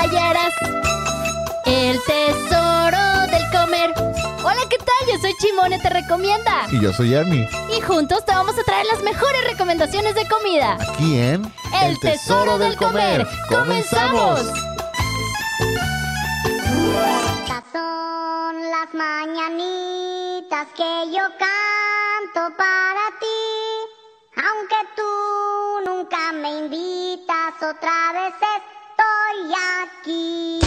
hallarás el tesoro del comer. Hola, ¿qué tal? Yo soy Chimone, te recomienda. Y yo soy Ernie. Y juntos te vamos a traer las mejores recomendaciones de comida. Aquí en El tesoro del comer. ¡Comenzamos! Estas son las mañanitas que yo canto para ti. Aunque tú nunca me invitas, otra vez estoy aquí.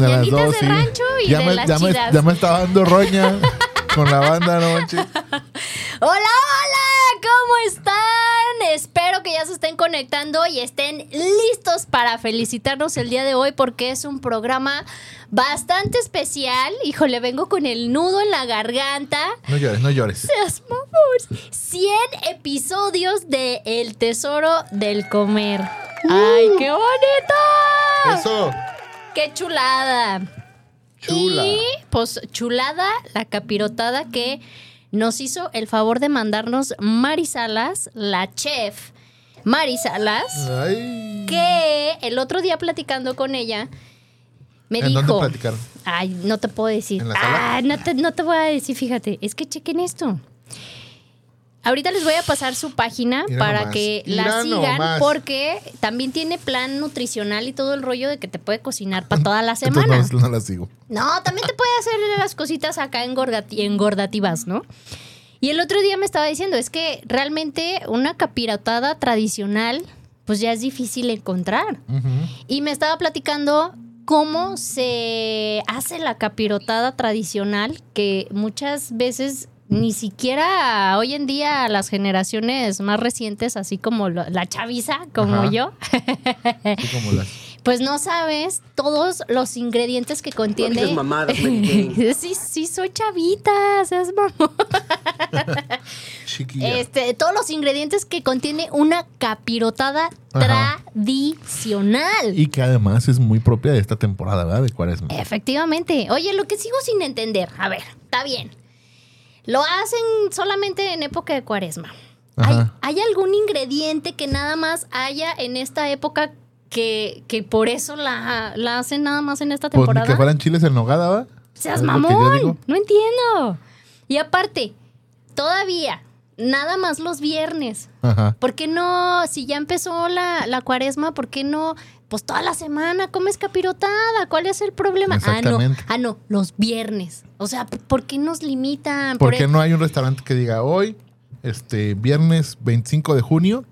De mañanitas dos, de sí. rancho y ya de me, las ya me- ya me estaba dando roña con la banda, no manches. Hola, hola, ¿cómo están? Espero que ya se estén conectando y estén listos para felicitarnos el día de hoy porque es un programa bastante especial. Híjole, vengo con el nudo en la garganta. No llores, no llores. Seas mamón. 100 episodios de El Tesoro del Comer. ¡Ay, qué bonito! Eso, ¡Qué chulada! chula. Y pues chulada la capirotada que nos hizo el favor de mandarnos Mari Salas, la chef Mari Salas, Ay. que el otro día platicando con ella me ¿En dijo... dónde platicaron? Ay, no te puedo decir. ¿En la sala? Ah, no te, no te voy a decir, fíjate. Es que chequen esto. Ahorita les voy a pasar su página Mira para nomás. que Mira la sigan nomás. porque también tiene plan nutricional y todo el rollo de que te puede cocinar para toda la semana. no, no las sigo. No, también te puede hacer las cositas acá engordati- engordativas, ¿no? Y el otro día me estaba diciendo, es que realmente una capirotada tradicional, pues ya es difícil encontrar. Y me estaba platicando cómo se hace la capirotada tradicional, que muchas veces ni siquiera hoy en día las generaciones más recientes, así como lo- la chaviza, como Ajá. yo, Así como las. pues no sabes todos los ingredientes que contiene. mamadas, Jane. sí, sí, soy chavita, seas mamón. Chiquilla. Este, todos los ingredientes que contiene una capirotada Ajá. tradicional. Y que además es muy propia de esta temporada, ¿verdad? De cuaresma. Efectivamente. Oye, lo que sigo sin entender, a ver, está bien. Lo hacen solamente en época de cuaresma. ¿Hay, algún ingrediente que nada más haya en esta época que, que por eso la, la hacen nada más en esta Pues ni temporada? que fueran chiles en nogada, ¿va? Seas mamón. No entiendo. Y aparte, todavía, nada más los viernes. Ajá. ¿Por qué no, si ya empezó la, la cuaresma, por qué no, pues toda la semana comes capirotada? ¿Cuál es el problema? Ah, no, ah, no, los viernes. O sea, ¿por qué nos limitan? ¿Por Por qué el- no hay un restaurante que diga hoy, este, viernes 25 de junio,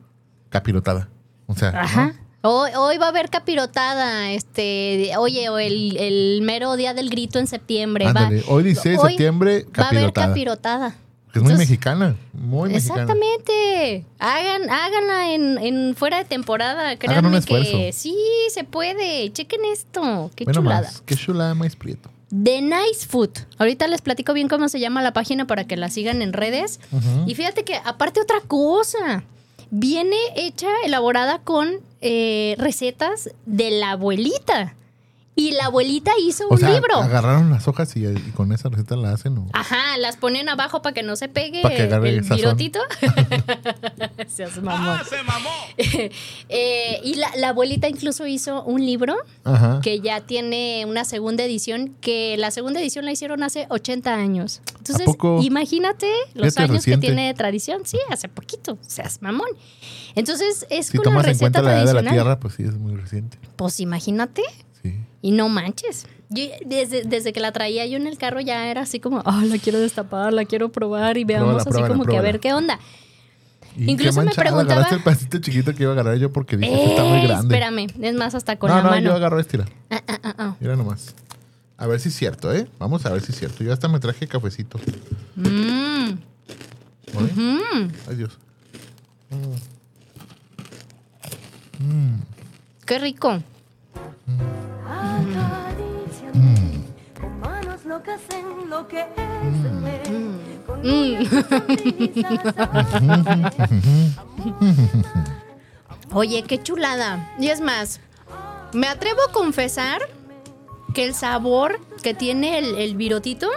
capirotada? O sea, Ajá. ¿no? Hoy, hoy va a haber capirotada, este, oye, o el, el mero día del grito en septiembre. va- hoy 16 de septiembre, Va a haber capirotada. Es muy Entonces- mexicana, muy mexicana. Exactamente. Hagan, háganla en, en fuera de temporada. un Créanme que sí se puede. Chequen esto. Qué Bueno, chulada. más. Qué chulada, maíz prieto. The Nice Food. Ahorita les platico bien cómo se llama la página para que la sigan en redes. Y fíjate que aparte otra cosa. Viene hecha, elaborada con eh, recetas de la abuelita. Y la abuelita hizo O un sea, libro. agarraron las hojas y, y con esa receta la hacen. ¿o? Ajá, las ponen abajo para que no se pegue Pa' que agarre el sazón. virotito. Seas mamón. Eh, y la, la abuelita incluso hizo un libro Ajá. que ya tiene una segunda edición, que la segunda edición la hicieron hace 80 años. Entonces, imagínate los años reciente. que tiene de tradición. Sí, hace poquito, seas mamón. Entonces, es Si con la tomas en cuenta receta la edad de la tradicional. tierra, pues sí, es muy reciente. Pues imagínate. Y no manches. Yo, desde, desde que la traía yo en el carro ya era así como, ah, la quiero destapar, la quiero probar y veamos Pruébala, así pruébala, como que a ver qué onda. Y Incluso qué me preguntaba- Agarraste el pedacito chiquito que iba a agarrar yo porque dije, "Este está muy Eh, grande. Espérame, es más hasta con no, la no, mano. yo agarro este, mira. Ah, ah, ah. Mira nomás. A ver si es cierto, ¿eh? Vamos a ver si es cierto. Yo hasta me traje cafecito. Mm, ¿Oye? mm, Ay, Dios. Mm. qué rico. Mm. Oye, qué chulada. Y es más, me atrevo a confesar que el sabor que tiene el, el virotito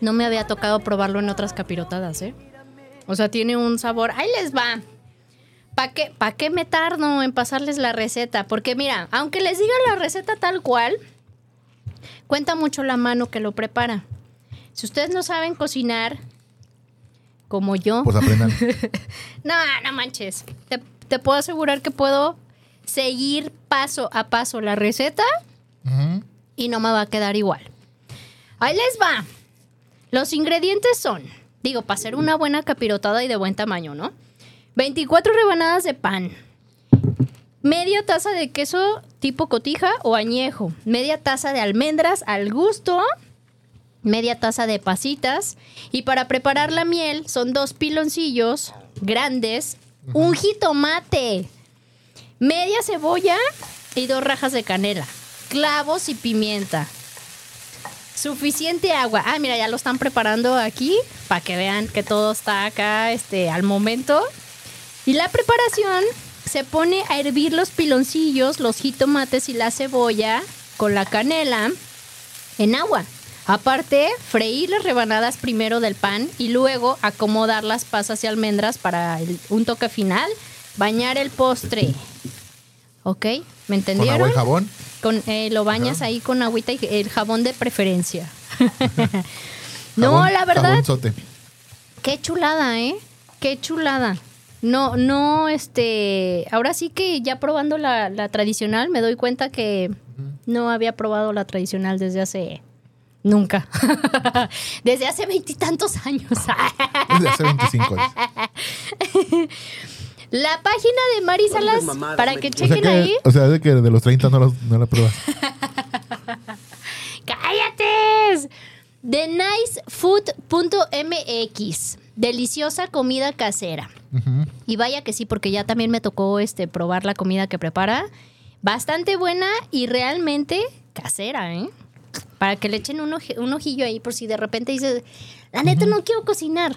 no me había tocado probarlo en otras capirotadas, ¿eh? O sea, tiene un sabor. Ahí les va. ¿Para qué, pa' qué me tardo en pasarles la receta? Porque mira, aunque les diga la receta tal cual, cuenta mucho la mano que lo prepara. Si ustedes no saben cocinar, como yo, Pues aprendan. no, no manches. Te, te puedo asegurar que puedo seguir paso a paso la receta y no me va a quedar igual. Ahí les va. Los ingredientes son, digo, para hacer una buena capirotada y de buen tamaño, ¿no? 24 rebanadas de pan. Media taza de queso tipo cotija o añejo. Media taza de almendras al gusto. Media taza de pasitas. Y para preparar la miel son dos piloncillos grandes. Un jitomate. Media cebolla y dos rajas de canela. Clavos y pimienta. Suficiente agua. Ah, mira, ya lo están preparando aquí para que vean que todo está acá este, al momento. Y la preparación se pone a hervir los piloncillos, los jitomates y la cebolla con la canela en agua. Aparte, freír las rebanadas primero del pan y luego acomodar las pasas y almendras para el- un toque final. Bañar el postre. ¿Ok? ¿Me Con entendieron? agua y jabón. Con, eh, lo bañas ahí con agüita y el jabón de preferencia. no, Jabón- la verdad, jabonzote. qué chulada, ¿eh? Qué chulada. No, no, este, ahora sí que ya probando la, la tradicional me doy cuenta que no había probado la tradicional desde hace, nunca, desde hace veintitantos años. Desde hace 25 años. la página de Mari Salas, para que O sea, chequen ahí. o sea, de que de los 30 no, los- no la pruebas. ¡Cállate! TheNiceFood.mx. Deliciosa comida casera. Y vaya que sí, porque ya también me tocó este, probar la comida que prepara. Bastante buena y realmente casera, ¿eh? Para que le echen un, oje- un ojillo ahí por si de repente dices, la neta no quiero cocinar.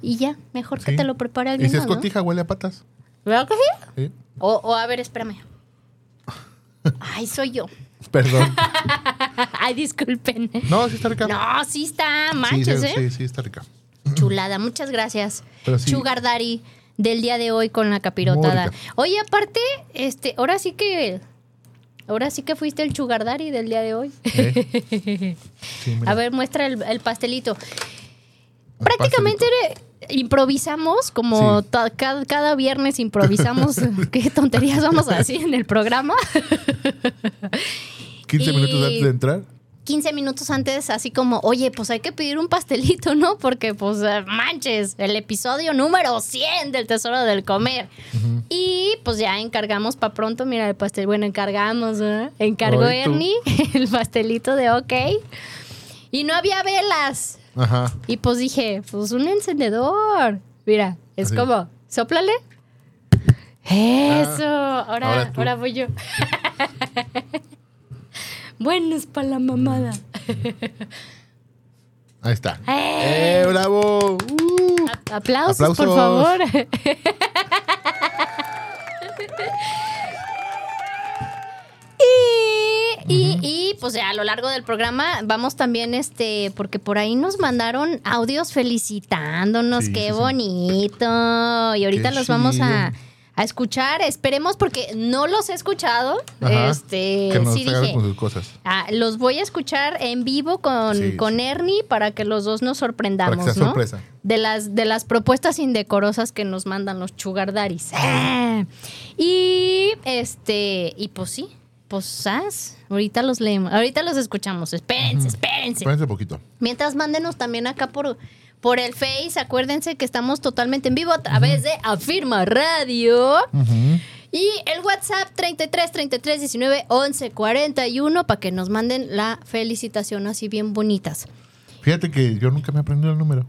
Y ya, mejor que te lo prepare Y alguien si es cotija, huele a patas. ¿Verdad que sí? Sí. O, o a ver, espérame. Ay, soy yo. Perdón. Ay, disculpen. No, sí está rica. No, sí está, manches, sí, ¿eh? sí, sí, está rica. Chulada, muchas gracias. Sí. Sugar Daddy del día de hoy con la capirotada. rica. Oye, aparte, este, ahora sí que ahora sí que fuiste el Sugar Daddy del día de hoy. ¿Eh? Sí. A ver, muestra el, el pastelito. Prácticamente improvisamos, como Sí. cada, cada viernes improvisamos qué tonterías vamos a decir en el programa. 15 y- minutos antes de entrar. 15 minutos antes, así como, oye, pues hay que pedir un pastelito, ¿no? Porque, pues, eh, manches, el episodio número 100 del Tesoro del Comer. Y pues ya encargamos para pronto, mira el pastel, bueno, encargamos, ¿eh? Encargó Ay. Ernie el pastelito de OK. Y no había velas. Ajá. Y pues dije, pues un encendedor. Mira, es Así. como, sóplale. Eso, ahora, ahora ahora, voy yo. bueno, es para la mamada. Ahí está. ¡Eh! ¡Eh, bravo! Uh. Aplausos, por favor. y, Y, y, pues ya a lo largo del programa vamos también, este, porque por ahí nos mandaron audios felicitándonos, Sí, qué sí, sí. bonito. Y ahorita Qué los vamos a. a escuchar. Esperemos porque no los he escuchado. Ajá. Este, que nos sí dije. con sus cosas. Ah, los voy a escuchar en vivo con, Sí, con sí. Ernie para que los dos nos sorprendamos, Para que sea ¿no? sorpresa. De las, de las propuestas indecorosas que nos mandan los chugardaris. Ah. Y este, y pues sí, pues ahorita los leemos, ahorita los escuchamos. Espérense, espérense. Espérense un poquito. Mientras mándenos también acá por, por el Face, acuérdense que estamos totalmente en vivo a través de Afirma Radio. Ujú. Y el WhatsApp 33 33 19 11 41 para que nos manden la felicitación así bien bonitas. Fíjate que yo nunca me aprendí el número.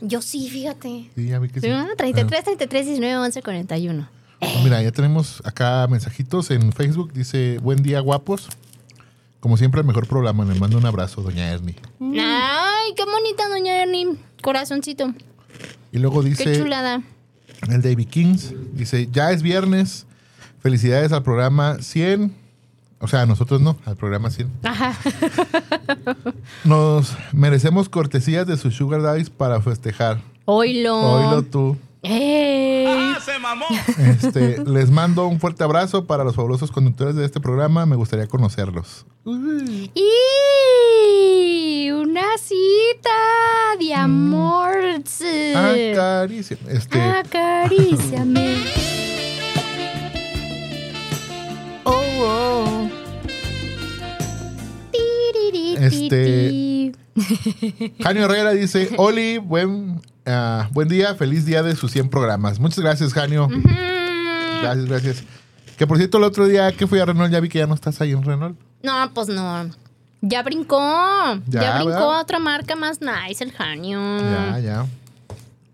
Yo sí, fíjate. Sí, ya vi que sí. Ah, 33 33 19 11 41. Ah, Mira, ya tenemos acá mensajitos en Facebook. Dice, buen día, guapos. Como siempre, el mejor programa. Le mando un abrazo, doña Ernie. Ay, qué bonita doña Ernie. Corazoncito. Y luego Qué dice chulada. el David Kings. Dice, ya es viernes. Felicidades al programa 100. O sea, a nosotros no, al programa 100. Ajá. Nos merecemos cortesías de sus sugar daddies para festejar. Oilo. Oílo tú. ¡Ey! Este, les mando un fuerte abrazo para los fabulosos conductores de este programa. Me gustaría conocerlos. ¡Y! Una cita de amor. Ah, caricia. Este, Acaríciame. Oh, oh. Este-. Janio Herrera dice, Oli, buen, ah, buen día, feliz día de sus 100 programas. Muchas gracias, Janio. Gracias, gracias. Que por cierto, el otro día que fui a Renault, ya vi que ya no estás ahí en Renault. No, pues no. Ya brincó. Ya, Ya, brincó a otra marca más nice, el Janio. Ya, ya.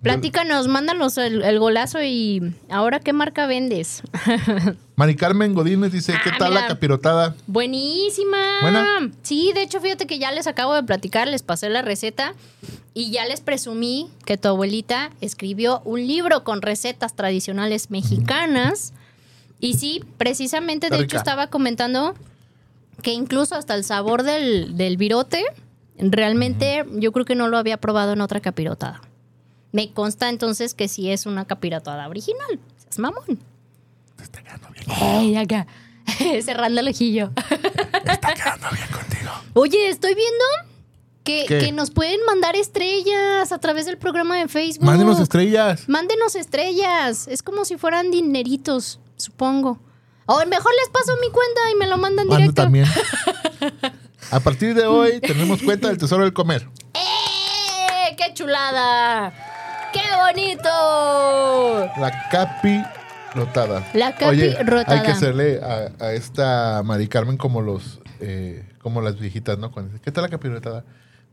Platícanos, mándanos el, el golazo y ahora qué marca vendes. Mari Carmen Godínez dice, ¿qué Ah, tal mira. la capirotada? Buenísima. Buena. Sí, de hecho, fíjate que ya les acabo de platicar, les pasé la receta y ya les presumí que tu abuelita escribió un libro con recetas tradicionales mexicanas. Y sí, precisamente, Está de hecho, estaba comentando que incluso hasta el sabor del, del virote, realmente yo creo que no lo había probado en otra capirotada. Me consta entonces que sí es una capirotada original. Es mamón. Te está quedando bien, Ey, acá. Cerrando el ojillo. está quedando bien contigo. Oye, estoy viendo que, nos pueden mandar estrellas a través del programa de Facebook. Mándenos estrellas. Mándenos estrellas. Es como si fueran dineritos, supongo. O mejor les paso mi cuenta y me lo mandan Mando directo. también. A partir de hoy tenemos cuenta del Tesoro del Comer. ¡Eh! ¡Qué chulada! ¡Qué bonito! La capi rotada. La capi Oye, rotada. Hay que hacerle a, a esta Mari Carmen como los eh, como las viejitas, ¿no? Cuando dice, ¿qué tal la capi rotada?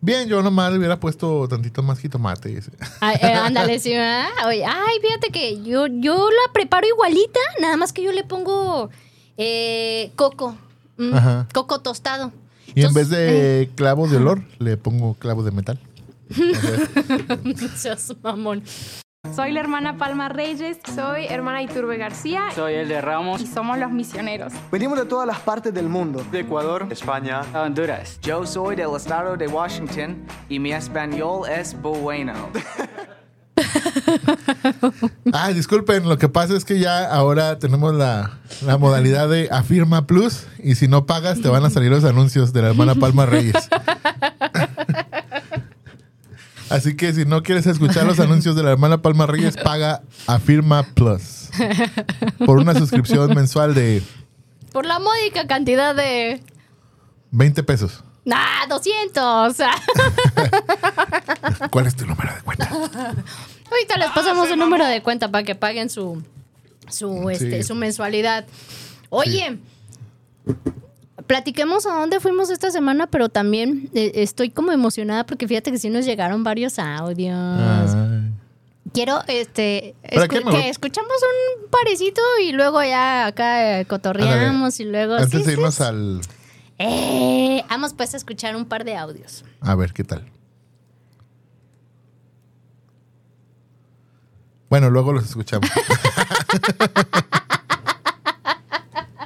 Bien, yo nomás le hubiera puesto tantito más jitomate. Ay, eh, ándale, sí, ¿verdad? Oye, ay, fíjate que yo, yo la preparo igualita, nada más que yo le pongo eh, coco. mm, Ajá. coco tostado. Y en vez de clavos de olor, le pongo clavos de metal. Seas mamón. Soy la hermana Palma Reyes. Soy hermana Iturbe García. Soy el de Ramos, Y somos los misioneros. Venimos de todas las partes del mundo. de Ecuador, España. Honduras. Yo soy del estado de Washington y mi español es bueno. Ah, disculpen, lo que pasa es que ya ahora tenemos la, la modalidad de Afirma Plus y si no pagas te van a salir los anuncios de la hermana Palma Reyes. Así que si no quieres escuchar los anuncios de la hermana Palma Reyes, paga Afirma Plus por una suscripción mensual de Por la módica cantidad de. 20 pesos. ¡Ah, 200! ¿Cuál es tu número de cuenta? Ahorita les pasamos un número de cuenta para que paguen su, su, este, Sí. su mensualidad. Oye, platiquemos a dónde fuimos esta semana, pero también eh, estoy como emocionada porque fíjate que sí nos llegaron varios audios. Ay. Quiero, este, ¿Para escu- me que escuchamos un parecito y luego ya acá eh, cotorreamos y luego... Antes sí, de irnos sí. al... Eh, vamos pues a escuchar un par de audios. A ver, ¿qué tal? Bueno, luego los escuchamos.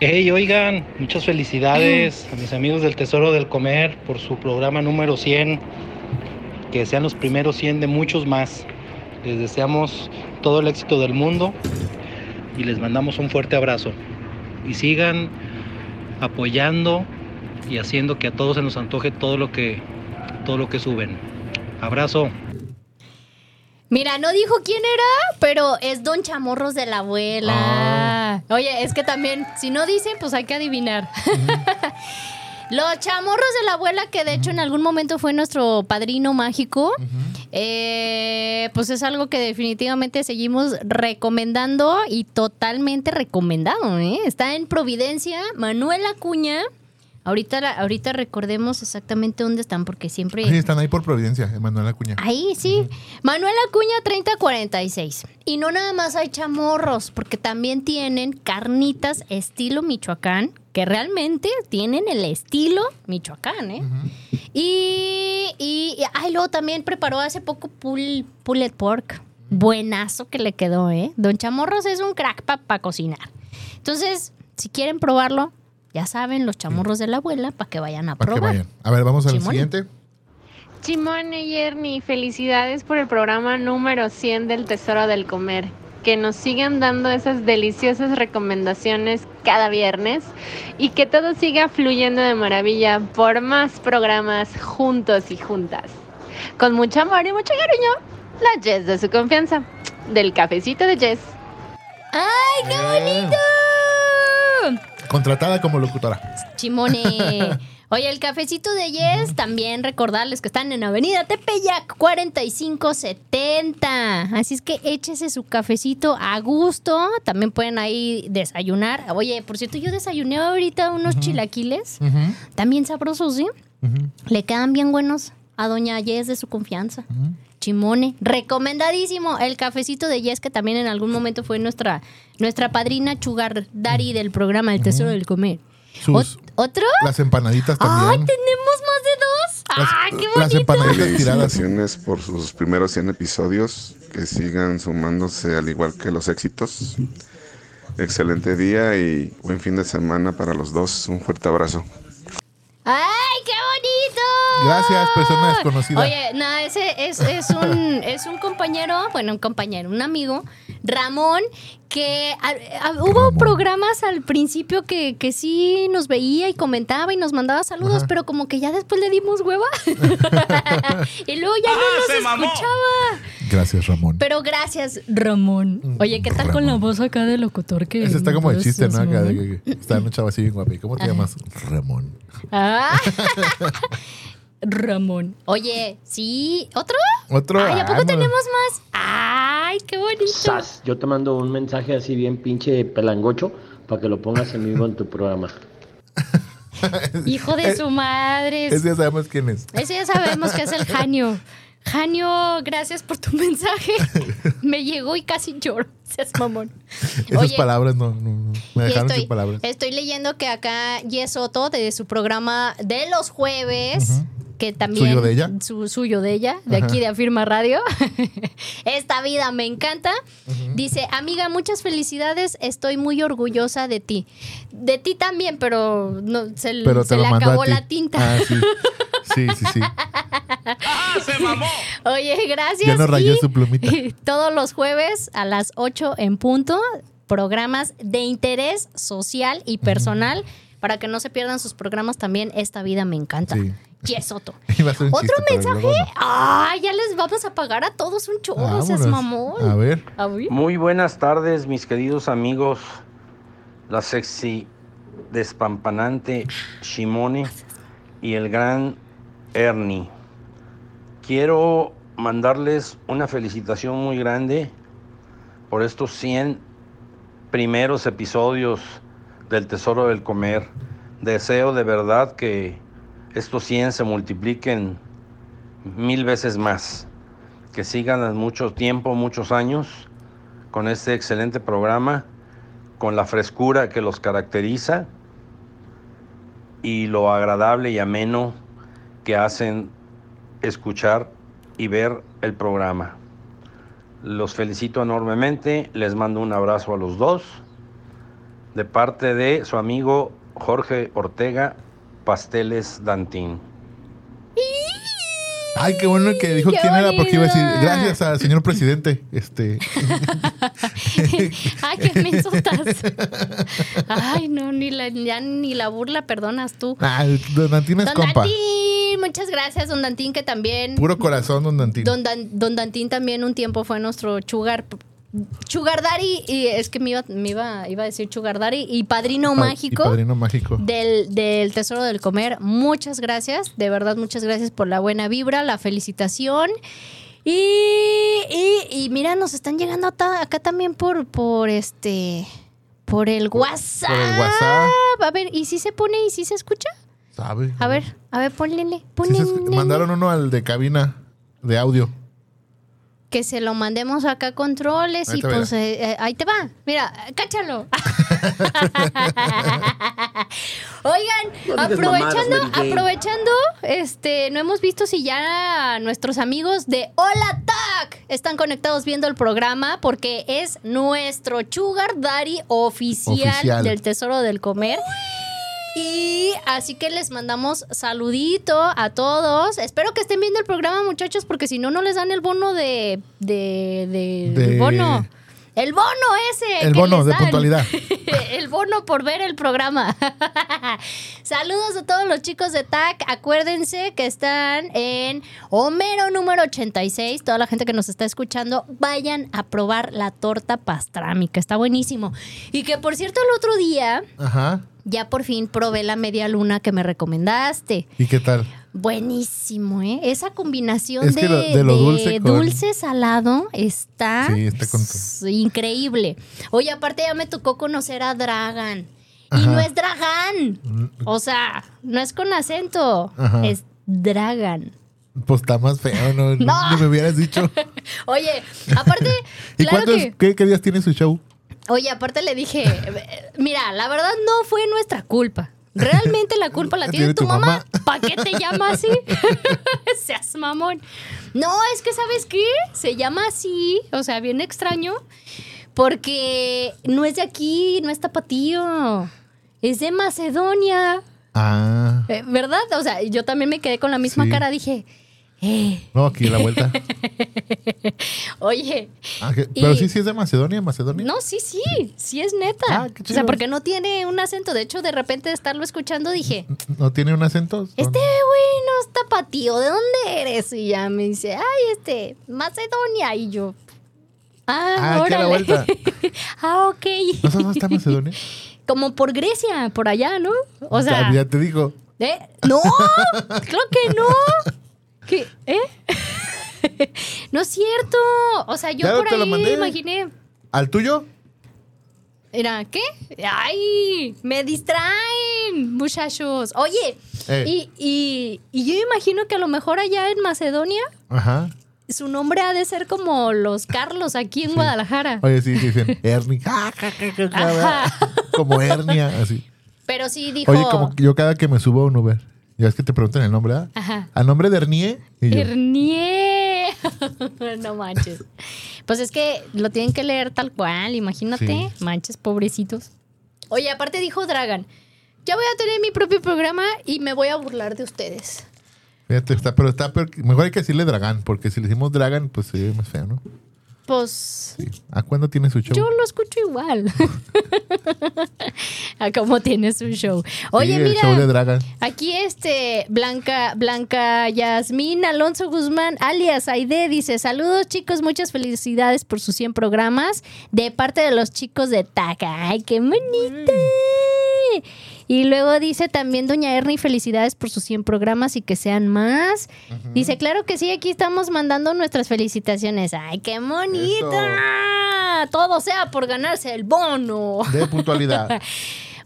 Hey, oigan, muchas felicidades a mis amigos del Tesoro del Comer por su programa número 100. Que sean los primeros 100 de muchos más. Les deseamos todo el éxito del mundo y les mandamos un fuerte abrazo. Y sigan apoyando y haciendo que a todos se nos antoje todo lo que todo lo que suben. Abrazo. Mira, no dijo quién era, pero es Don Chamorros de la abuela. Oye, es que también, si no dicen, pues hay que adivinar. Los chamorros de la abuela, que de hecho en algún momento fue nuestro padrino mágico, eh, pues es algo que definitivamente seguimos recomendando y totalmente recomendado. ¿eh? Está en Providencia, Manuel Acuña. Ahorita, ahorita recordemos exactamente dónde están, porque siempre... Sí, están ahí por Providencia, Emanuel Acuña. Ahí, sí. Manuel Acuña 3046. Y no nada más hay chamorros, porque también tienen carnitas estilo Michoacán, que realmente tienen el estilo Michoacán, ¿eh? Y, y, y- ay, luego también preparó hace poco pull, pulled pork. Buenazo que le quedó, ¿eh? Don Chamorros es un crack para cocinar. Entonces, si quieren probarlo, ya saben, los chamorros de la abuela, para que vayan a Para que probar. vayan. A ver, vamos al siguiente. Chimone y Ernie, felicidades por el programa número 100 del Tesoro del Comer. Que nos sigan dando esas deliciosas recomendaciones cada viernes y que todo siga fluyendo de maravilla por más programas juntos y juntas. Con mucho amor y mucho cariño, la Jess de su confianza, del cafecito de Jess. ¡Ay, qué bonito! Contratada como locutora. Chimone. Oye, el cafecito de Yes, también recordarles que están en Avenida Tepeyac 4570. Así es que échese su cafecito a gusto. También pueden ahí desayunar. Oye, por cierto, yo desayuné ahorita unos chilaquiles. También sabrosos, ¿sí? Le quedan bien buenos a Doña Yes de su confianza. Chimone. Recomendadísimo el cafecito de Yes, que también en algún momento fue nuestra, nuestra padrina Chugar Dari del programa El Tesoro del Comer. Sus- ¿Otro? Las empanaditas ¡Ay, también. tenemos más de dos! Las- ¡Ay, qué las bonito! empanaditas tiradas. Felicitaciones por sus primeros 100 episodios, que sigan sumándose al igual que los éxitos. Excelente día y buen fin de semana para los dos. Un fuerte abrazo. ¡Ay, qué bonito! Gracias, persona desconocida. Oye, no, ese es, es un, es un compañero, bueno, un compañero, un amigo, Ramón, que a- a- hubo Ramón. programas al principio que, que sí nos veía y comentaba y nos mandaba saludos, Ajá. pero como que ya después le dimos hueva. y luego ya no nos escuchaba. Gracias, Ramón. Pero gracias, Ramón. Oye, ¿qué tal con la voz acá de locutor que Ese está como el chiste, ¿no? Acá de que- que está una chava así bien guapa. ¿Y ¿Cómo te llamas? Ramón. Ah. Ramón. Oye, sí, ¿otro? Otro. Ay, ¿a poco tenemos más? Ay, qué bonito. Sas, yo te mando un mensaje así bien pinche pelangocho para que lo pongas en vivo en tu programa. Hijo de su madre. Ese ya sabemos quién es. Ese ya sabemos que es el Janio. Janio, gracias por tu mensaje. Me llegó y casi lloro. Seas mamón. Esas Oye, palabras no, no, no. Me dejaron estoy, sin palabras. estoy leyendo que acá Yesoto, de su programa de los jueves. Que también. ¿Suyo de ella? Su, suyo de ella, de Ajá. aquí de Afirma Radio. Esta vida me encanta. Dice, amiga, muchas felicidades. Estoy muy orgullosa de ti. De ti también, pero no, se, Pero se le acabó la tinta. Ah, sí. Sí, sí, sí. Oye, gracias. Ya no rayó y su plumita. Todos los jueves a las 8 en punto, programas de interés social y personal para que no se pierdan sus programas también. Esta vida me encanta. Sí. Yesoto. ¿Otro mensaje? Ah, ya les vamos a pagar a todos un chorro, seas mamón. A ver. A ver. Muy buenas tardes, mis queridos amigos. La sexy despampanante Shimone y el gran Ernie. Quiero mandarles una felicitación muy grande por estos 100 primeros episodios del Tesoro del Comer. Deseo de verdad que estos 100 se multipliquen mil veces más que sigan mucho tiempo, muchos años con este excelente programa, con la frescura que los caracteriza y lo agradable y ameno que hacen escuchar y ver el programa. Los felicito enormemente, les mando un abrazo a los dos. de parte de su amigo Jorge Ortega Pasteles Dantín. Ay, qué bueno que dijo Qué quién era, porque iba a decir, gracias al señor presidente. Este. Ay, que me insultas. Ay, no, ni la, ya ni la burla perdonas tú. Ah, don Dantín es Don compa. Dantín, muchas gracias, Don Dantín, que también. Puro corazón, don Dantín. Don, Dan- Don Dantín también un tiempo fue nuestro chugar. Chugar Daddy, y es que me iba, me iba, iba a decir Chugar Daddy, y padrino Pa- mágico. Y padrino mágico. Del, del Tesoro del Comer. Muchas gracias, de verdad, muchas gracias por la buena vibra, la felicitación. Y, y, y mira, nos están llegando acá, acá también por, por este. Por el WhatsApp. por el WhatsApp. A ver, ¿y si se pone y si se escucha? ¿Sabe? A ver, a ver, ponle. Ponle mandaron uno al de cabina de audio. Que se lo mandemos acá a controles Ahí y pues eh, eh, ahí te va. Mira, cáchalo. Oigan, aprovechando, mamadas, aprovechando, este, no hemos visto si ya nuestros amigos de Hola Tac están conectados viendo el programa porque es nuestro Sugar Daddy oficial, Oficial. del Tesoro del Comer. Y así que les mandamos saludito a todos. Espero que estén viendo el programa, muchachos, porque si no, no les dan el bono de. de, de- De- el bono. El bono ese. El que bono les de dan. puntualidad. el bono por ver el programa. Saludos a todos los chicos de TAC. Acuérdense que están en Homero número 86. Toda la gente que nos está escuchando, vayan a probar la torta pastrámica. Está buenísimo. Y que por cierto, el otro día Ajá. Ya por fin probé la media luna que me recomendaste. ¿Y qué tal? Buenísimo, ¿eh? Esa combinación Es de, que lo- de lo de dulce con- dulce salado está, Sí, está con todo. s- increíble. Oye, aparte ya me tocó conocer a Dragan. Y no es Dragan. O sea, no es con acento. Ajá. Es Dragan. Pues está más feo, ¿no? No. Me hubieras dicho. Oye, aparte, ¿Y claro cuántos, que. qué, qué días tiene su show? Oye, aparte le dije, eh, mira, la verdad no fue nuestra culpa. Realmente la culpa la tiene tu mamá. ¿Para qué te llama así? Seas mamón. No, es que ¿sabes qué? Se llama así, o sea, bien extraño, porque no es de aquí, no es tapatío. Es de Macedonia, Ah. eh, ¿verdad? O sea, yo también me quedé con la misma Sí. cara, dije, No, aquí a la vuelta. oye, Ah, que- Y- Pero sí, sí es de Macedonia, Macedonia. No, sí, sí, sí es neta. Ah, qué o sea, chido. porque no tiene un acento. De hecho, de repente de estarlo escuchando dije, ¿No tiene un acento? este güey no está patío, ¿de dónde eres? Y ya me dice, ay, este, Macedonia. Y yo, ah, Ah, aquí a la órale. vuelta. ah, ok. ¿No sabes dónde está Macedonia? Como por Grecia, por allá, ¿no? O sea, Ya, ya te digo. ¿eh? No, creo que no. ¿Qué? ¿Eh? no es cierto. O sea, yo Ya por te lo ahí mandé. imaginé. ¿Al tuyo? Era, ¿qué? ¡Ay! Me distraen, muchachos. Oye, Eh. y, y, y yo imagino que a lo mejor allá en Macedonia Ajá. su nombre ha de ser como los Carlos aquí en Guadalajara. Oye, sí, dicen Ernie. Ja, ja, ja, ja, ja, Ajá. Como hernia, así. Pero sí dijo. Oye, como que yo cada que me subo a un Uber, ya es que te preguntan el nombre, ¿ah? Ajá. ¿A nombre de Ernie? Hernie. no manches. Pues es que lo tienen que leer tal cual, imagínate. Sí. Manches, pobrecitos. Oye, aparte dijo Dragan, ya voy a tener mi propio programa y me voy a burlar de ustedes. fíjate, está, pero está Mejor hay que decirle Dragán, porque si le decimos Dragan, pues se ve más feo, ¿no? Pues Sí. ¿A cuándo tiene su show? yo lo escucho igual. a cómo tiene su show. Oye, Sí, mira. show de Dragan. Aquí este Blanca Blanca Yasmín Alonso Guzmán alias Aide dice saludos chicos muchas felicidades por sus 100 programas de parte de los chicos de Taca ay qué bonita y luego dice también doña Ernie felicidades por sus 100 programas y que sean más dice claro que sí aquí estamos mandando nuestras felicitaciones ay qué bonita todo sea por ganarse el bono De puntualidad.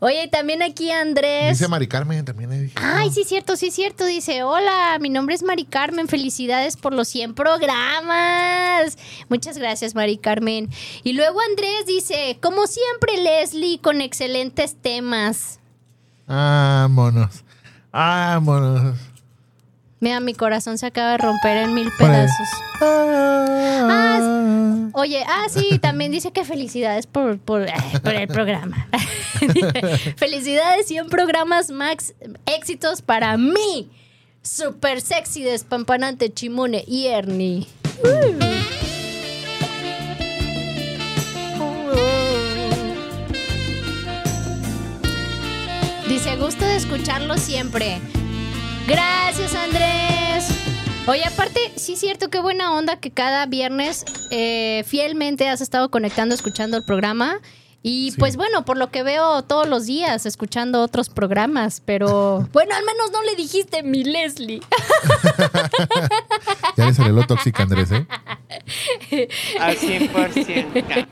Oye, y también aquí Andrés. Dice Mari Carmen también. ahí dije, Ay, sí, cierto, sí, cierto. Dice, hola, mi nombre es Mari Carmen. Felicidades por los 100 programas. Muchas gracias, Mari Carmen. Y luego Andrés dice, como siempre, Leslie, con excelentes temas. Vámonos. Vámonos. Mira, mi corazón se acaba de romper en mil Ponle. pedazos. Ah, Oye, ah, sí, también dice que felicidades por, por, eh, por el programa. Felicidades, 100 programas max éxitos para mí. Super sexy, despampanante, Chimone y Ernie. Dice, gusto de escucharlo siempre. Gracias, Andrés. Oye, aparte, sí es cierto, qué buena onda que cada viernes eh, fielmente has estado conectando, escuchando el programa. Y Sí. pues bueno, por lo que veo todos los días, escuchando otros programas, pero bueno, al menos no le dijiste mi Leslie. Ya le salió lo tóxica, Andrés, ¿eh? Al 100%.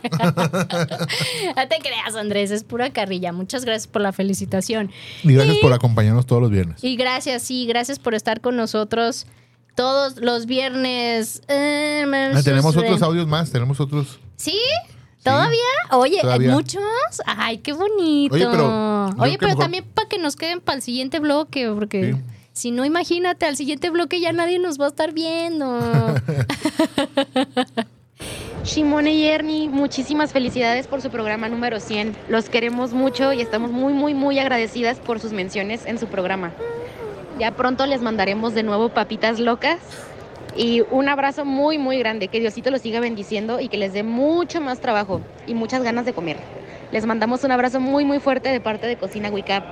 no te creas, Andrés, es pura carrilla. Muchas gracias por la felicitación. Y gracias por acompañarnos todos los viernes. Y gracias, sí, gracias por estar con nosotros todos los viernes. Eh, Ah, tenemos otros audios más, tenemos otros. ¿Sí? ¿Todavía? Oye, ¿hay todavía. muchos? Ay, qué bonito. Oye, pero Oye, pero mejor- también para que nos queden para el siguiente bloque, porque Sí. si no, imagínate, al siguiente bloque ya nadie nos va a estar viendo. Shimone y Ernie, muchísimas felicidades por su programa número 100. Los queremos mucho y estamos muy, muy, muy agradecidas por sus menciones en su programa. Ya pronto les mandaremos de nuevo papitas locas y un abrazo muy, muy grande. Que Diosito los siga bendiciendo y que les dé mucho más trabajo y muchas ganas de comer. Les mandamos un abrazo muy, muy fuerte de parte de Cocina Wicap.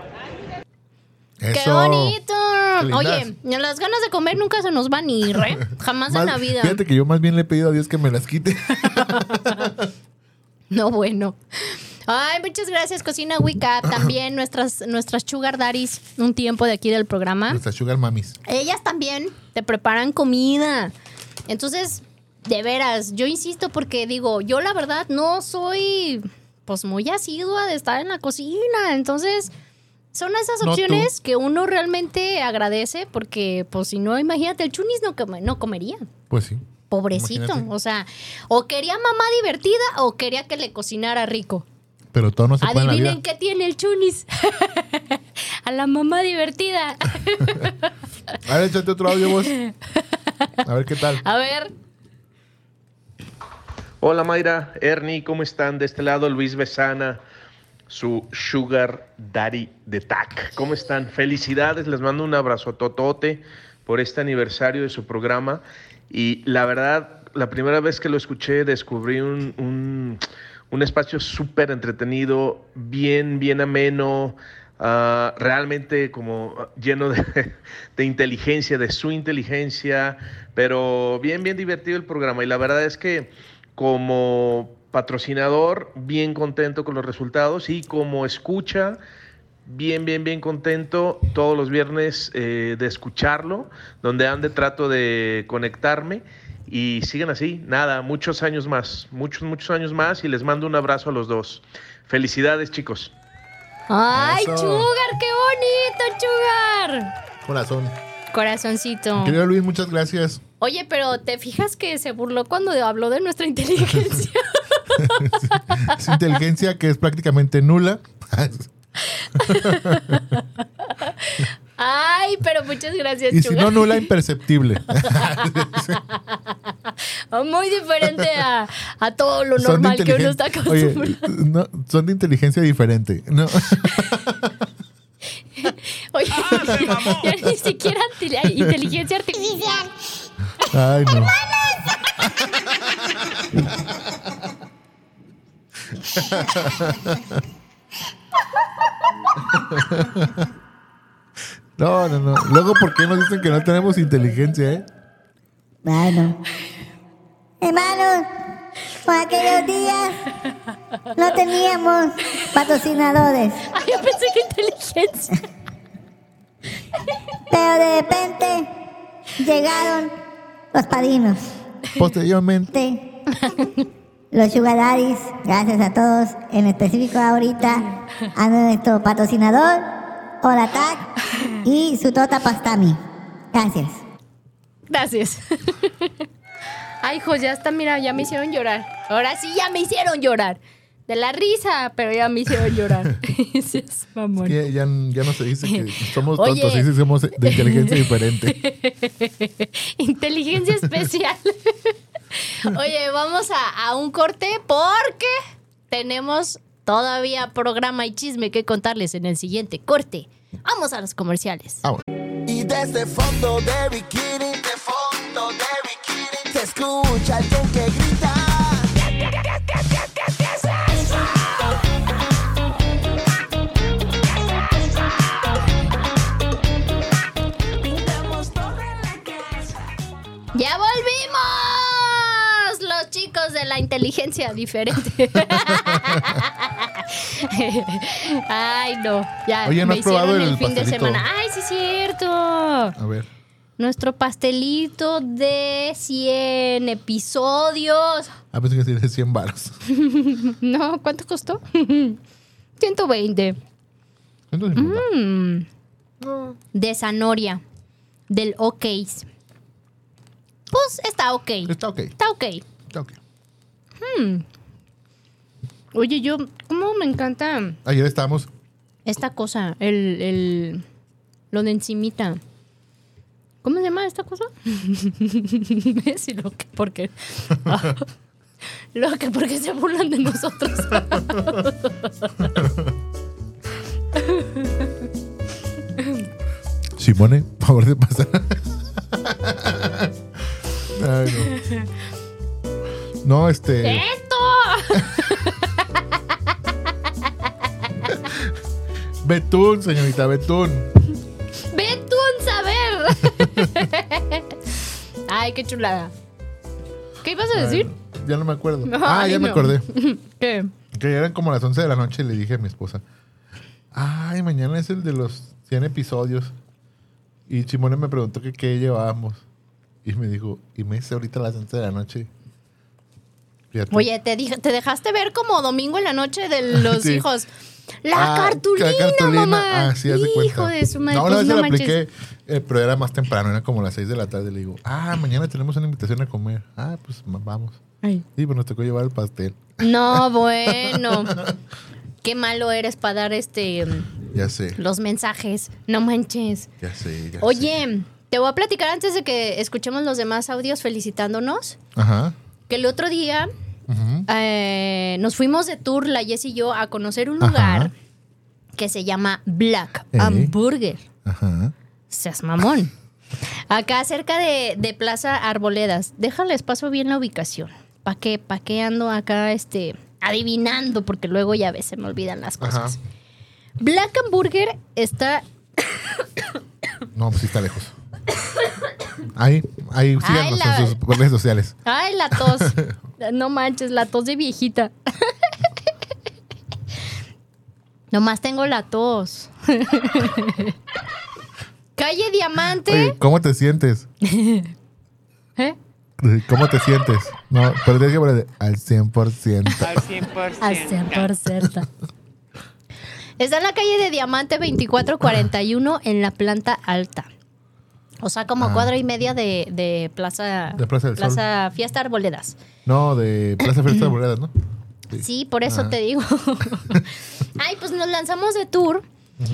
¡Qué bonito! Qué. Oye, las ganas de comer nunca se nos van a ir, ¿eh? Jamás en la vida. Fíjate que yo más bien le he pedido a Dios que me las quite. No, bueno. Ay, muchas gracias, Cocina Wicca. También nuestras, nuestras Sugar Daddies, un tiempo de aquí del programa. Nuestras sugar mamis. Ellas también te preparan comida. Entonces, de veras, yo insisto porque digo, yo la verdad no soy pues muy asidua de estar en la cocina. Entonces, son esas No opciones que uno realmente agradece porque pues si no, imagínate, el chunis no, come- no comería. Pues sí. Pobrecito. Imagínate. O sea, o quería mamá divertida o quería que le cocinara rico. Pero todo no se puede en la vida. Adivinen qué tiene el chunis. A la mamá divertida. A ver, échate otro audio vos. A ver qué tal. A ver. Hola Mayra, Ernie, ¿cómo están? De este lado Luis Besana, su Sugar Daddy de TAC. ¿Cómo están? Felicidades, les mando un abrazo totote por este aniversario de su programa. Y la verdad, la primera vez que lo escuché descubrí un, un- un espacio súper entretenido, bien, bien ameno, ah, realmente como lleno de, de inteligencia, de su inteligencia, pero bien, bien divertido el programa. Y la verdad es que como patrocinador, bien contento con los resultados y como escucha, bien, bien, bien contento todos los viernes eh, de escucharlo, donde ande trato de conectarme y sigan así, nada, muchos años más, muchos, muchos años más y les mando un abrazo a los dos. Felicidades chicos. ¡Ay, Eso. Sugar! ¡Qué bonito, Sugar! Corazón. Corazoncito. Querido Luis, muchas gracias. Oye, pero ¿te fijas que se burló cuando habló de nuestra inteligencia? Es inteligencia que es prácticamente nula. Ay, pero muchas gracias, y si Sugar. no, nula, imperceptible. Muy diferente a, a todo lo Son normal que uno está Oye, acostumbrado. no, son de inteligencia diferente. No. Oye, ya ni siquiera inteligencia artificial. Ay, no. No, no, no. Luego, ¿por qué nos dicen que no tenemos inteligencia, eh? Bueno. Hermanos, por aquellos días no teníamos patrocinadores, Ay, yo pensé que inteligencia. pero de repente llegaron los padrinos. Posteriormente. Los Sugar Daddies, gracias a todos, en específico ahorita a nuestro patrocinador, Oratac y su Tota Pastami. Gracias. Gracias. Ay, hijos, ya está, mira, ya me hicieron llorar. Ahora sí, ya me hicieron llorar. De la risa, pero ya me hicieron llorar. Sí, es mamón. Ya, ya, ya no se dice que somos Oye. tontos, sí, sí somos de inteligencia diferente. Inteligencia especial. Oye, vamos a, a un corte porque tenemos todavía programa y chisme que contarles en el siguiente corte. Vamos a los comerciales. Y desde fondo de bikini, de fondo de bikini, se escucha alguien que grita. ¡Ya volvimos! Los chicos de la inteligencia diferente. Ay, no. Ya Oye, ¿no me has probado hicieron el, el fin de semana. Ay, sí, es cierto. A ver. Nuestro pastelito de 100 episodios. Ah, pensé que sí de 100 baros. no, ¿cuánto costó? 120. Mm. De Sanoria. Del OK. Pues está ok. Está ok. Está ok. Está ok. Hmm. Oye, yo, ¿cómo me encanta Ayer estábamos. esta cosa? El, el, lo de encimita. ¿Cómo se llama esta cosa? ¿Ves? Lo que, porque, lo que, porque se burlan de nosotros. Simone, favor de pasar. Ay, no. No, este. ¡Esto! Betún, señorita, Betún. ¡Ve tú en saber! Ay, qué chulada. ¿Qué ibas a decir? Ya no me acuerdo. ah, ya me acordé. ¿Qué? Que eran como las 11 de la noche y le dije a mi esposa, ay, mañana es el de los 100 episodios. Y Simone me preguntó que qué llevábamos. Y me dijo, y me dice ahorita a las 11 de la noche. Fíjate. Oye, te, dije, te dejaste ver como domingo en la noche de los Sí. hijos. La Ah, cartulina, la cartulina. mamá. Ah, sí, de Hijo cuenta. de su madre. No, una pues vez no la apliqué, eh, pero era más temprano, era como las 6 de la tarde. Le digo, ah, mañana tenemos una invitación a comer. Ah, pues vamos. Ay. Sí, pues nos tocó llevar el pastel. No, bueno. Qué malo eres para dar este Ya sé, los mensajes. No manches. ya sé, ya sé. Oye, te voy a platicar antes de que escuchemos los demás audios felicitándonos. Ajá. Que el otro día eh, nos fuimos de tour, la Jess y yo, a conocer un Ajá. lugar que se llama Black. Hamburger. Ajá. Seas mamón. Acá cerca de, de Plaza Arboledas. Déjales paso bien la ubicación. ¿Para qué? ¿Para qué ando acá este, adivinando? Porque luego ya ves, se me olvidan las cosas. Ajá. Black Hamburger está. No, pues sí está lejos. Ahí, ahí síganos la- en sus redes sociales. Ay, la tos. No manches, la tos de viejita. Nomás tengo la tos. Calle Diamante. Oye, ¿cómo te sientes? ¿Eh? ¿Cómo te sientes? No, pero tienes que poner al 100%. Al 100%. Al 100%. Está en la calle de Diamante 2441 en la planta alta. O sea, como Ah. cuadra y media de, de Plaza, De Plaza del Sol. Plaza Fiesta Arboledas. No, de Plaza Fiesta Moreras, ¿no? Sí, por eso Ah. te digo. Ay, pues nos lanzamos de tour.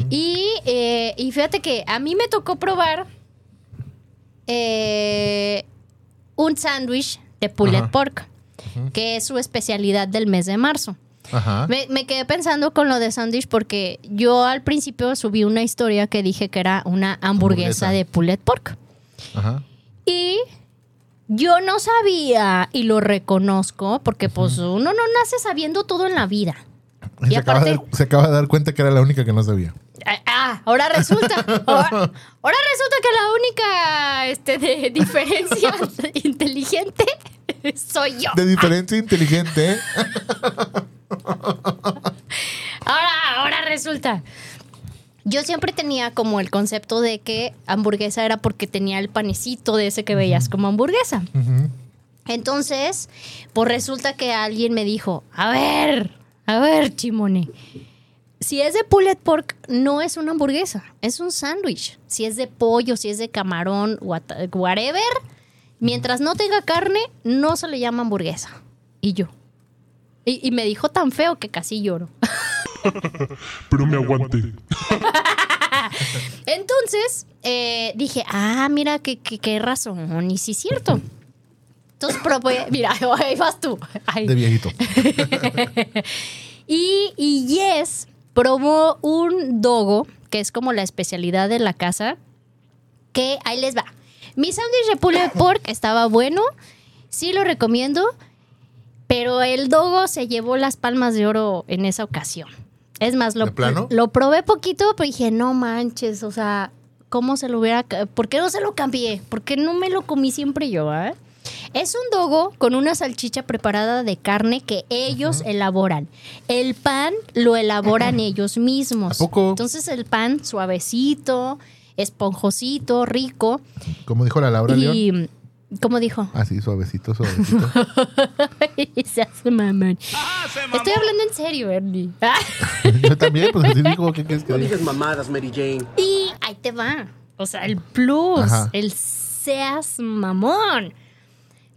y, eh, y fíjate que a mí me tocó probar eh, un sándwich de pulled pork, que es su especialidad del mes de marzo. Ajá. Me, me quedé pensando con lo de sándwich porque yo al principio subí una historia que dije que era una hamburguesa, Hamburguesa. de pulled pork. Ajá. Y yo no sabía, y lo reconozco, porque pues uno no nace sabiendo todo en la vida. Y Se acaba, de, dar- se acaba de dar cuenta que era la única que no sabía. ah, ah, ahora resulta, ahora, ahora resulta que la única este, de diferencia inteligente soy yo. De diferencia inteligente. Ahora, ahora resulta. Yo siempre tenía como el concepto de que hamburguesa era porque tenía el panecito de ese que veías como hamburguesa. Entonces, pues resulta que alguien me dijo, a ver, a ver, Chimone, si es de pulled pork, no es una hamburguesa, es un sándwich. Si es de pollo, si es de camarón, what- whatever, mientras no tenga carne, no se le llama hamburguesa. Y yo. Y, y me dijo tan feo que casi lloro. Pero me aguanté. Entonces, eh, dije, ah, mira, qué, qué, qué razón, y sí es cierto. Entonces probé, mira, ahí vas tú. Ay. De viejito. Y, y Yes probó un dogo, que es como la especialidad de la casa, que ahí les va. Mi sándwich de pulled pork estaba bueno, sí lo recomiendo, pero el dogo se llevó las palmas de oro en esa ocasión. Es más, lo, ¿De plano? lo probé poquito, pero dije, no manches, o sea, ¿cómo se lo hubiera... ¿Por qué no se lo cambié? ¿Por qué no me lo comí siempre yo, ah? Es un dogo con una salchicha preparada de carne que ellos elaboran. El pan lo elaboran ellos mismos. ¿A poco? Entonces el pan suavecito, esponjosito, rico. Como dijo la Laura León. ¿Cómo dijo? Así, suavecito, suavecito. Se hace mamón. Estoy hablando en serio, Ernie. Yo también, pues así dijo, ¿qué quieres que No diga? digas mamadas, Mary Jane. Y ahí te va. O sea, el plus, Ajá. el seas mamón.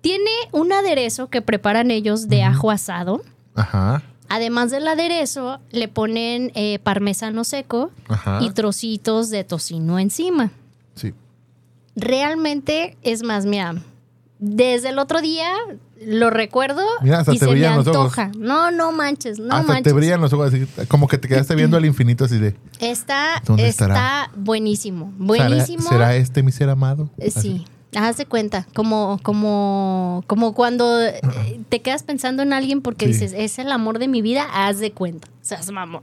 Tiene un aderezo que preparan ellos de ajo asado. Ajá, Además del aderezo, le ponen eh, parmesano seco ajá. y trocitos de tocino encima. Sí. Realmente, es más, mira, desde el otro día lo recuerdo Mira, hasta y te se me ojos. antoja. No, no manches, no Hasta manches. te brillan los ojos, así, como que te quedaste viendo al infinito así de... Está, ¿Dónde está estará? buenísimo, ¿será- buenísimo. ¿Será, este mi ser amado? Eh, Así. Sí, haz de cuenta, como, como, como cuando eh, te quedas pensando en alguien porque Sí. dices, es el amor de mi vida, haz de cuenta, o sea, es mamón.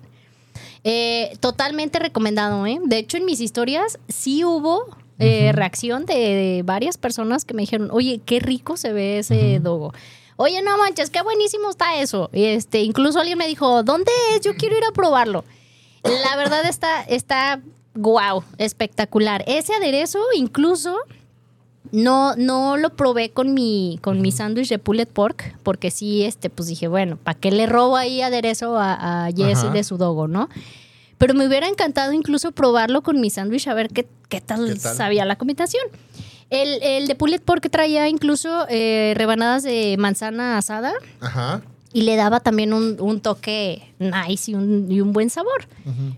Eh, totalmente recomendado, ¿eh? De hecho, en mis historias sí hubo eh, reacción de, de varias personas que me dijeron, oye, qué rico se ve ese dogo. Oye, no manches, qué buenísimo está eso. Este, incluso alguien me dijo, ¿dónde es? Yo quiero ir a probarlo. La verdad está, está wow, espectacular. Ese aderezo incluso no, no lo probé con mi, con mi sándwich de pulled pork, porque sí, este, pues dije, bueno, ¿para qué le robo ahí aderezo a, a Jesse de su dogo, no? Pero me hubiera encantado incluso probarlo con mi sándwich a ver qué, qué tal, ¿Qué tal? sabía la combinación. El, el de pulled pork traía incluso eh, rebanadas de manzana asada Ajá. y le daba también un, un toque nice y un, y un buen sabor.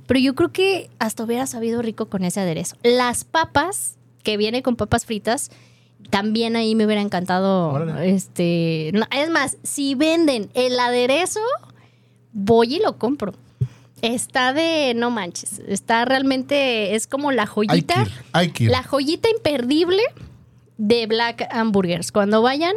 Pero yo creo que hasta hubiera sabido rico con ese aderezo. Las papas, que viene con papas fritas, también ahí me hubiera encantado. Órale. Este, no, es más, si venden el aderezo, voy y lo compro. Está de, no manches, está realmente, es como la joyita, la joyita imperdible de Black Hamburgers. Cuando vayan,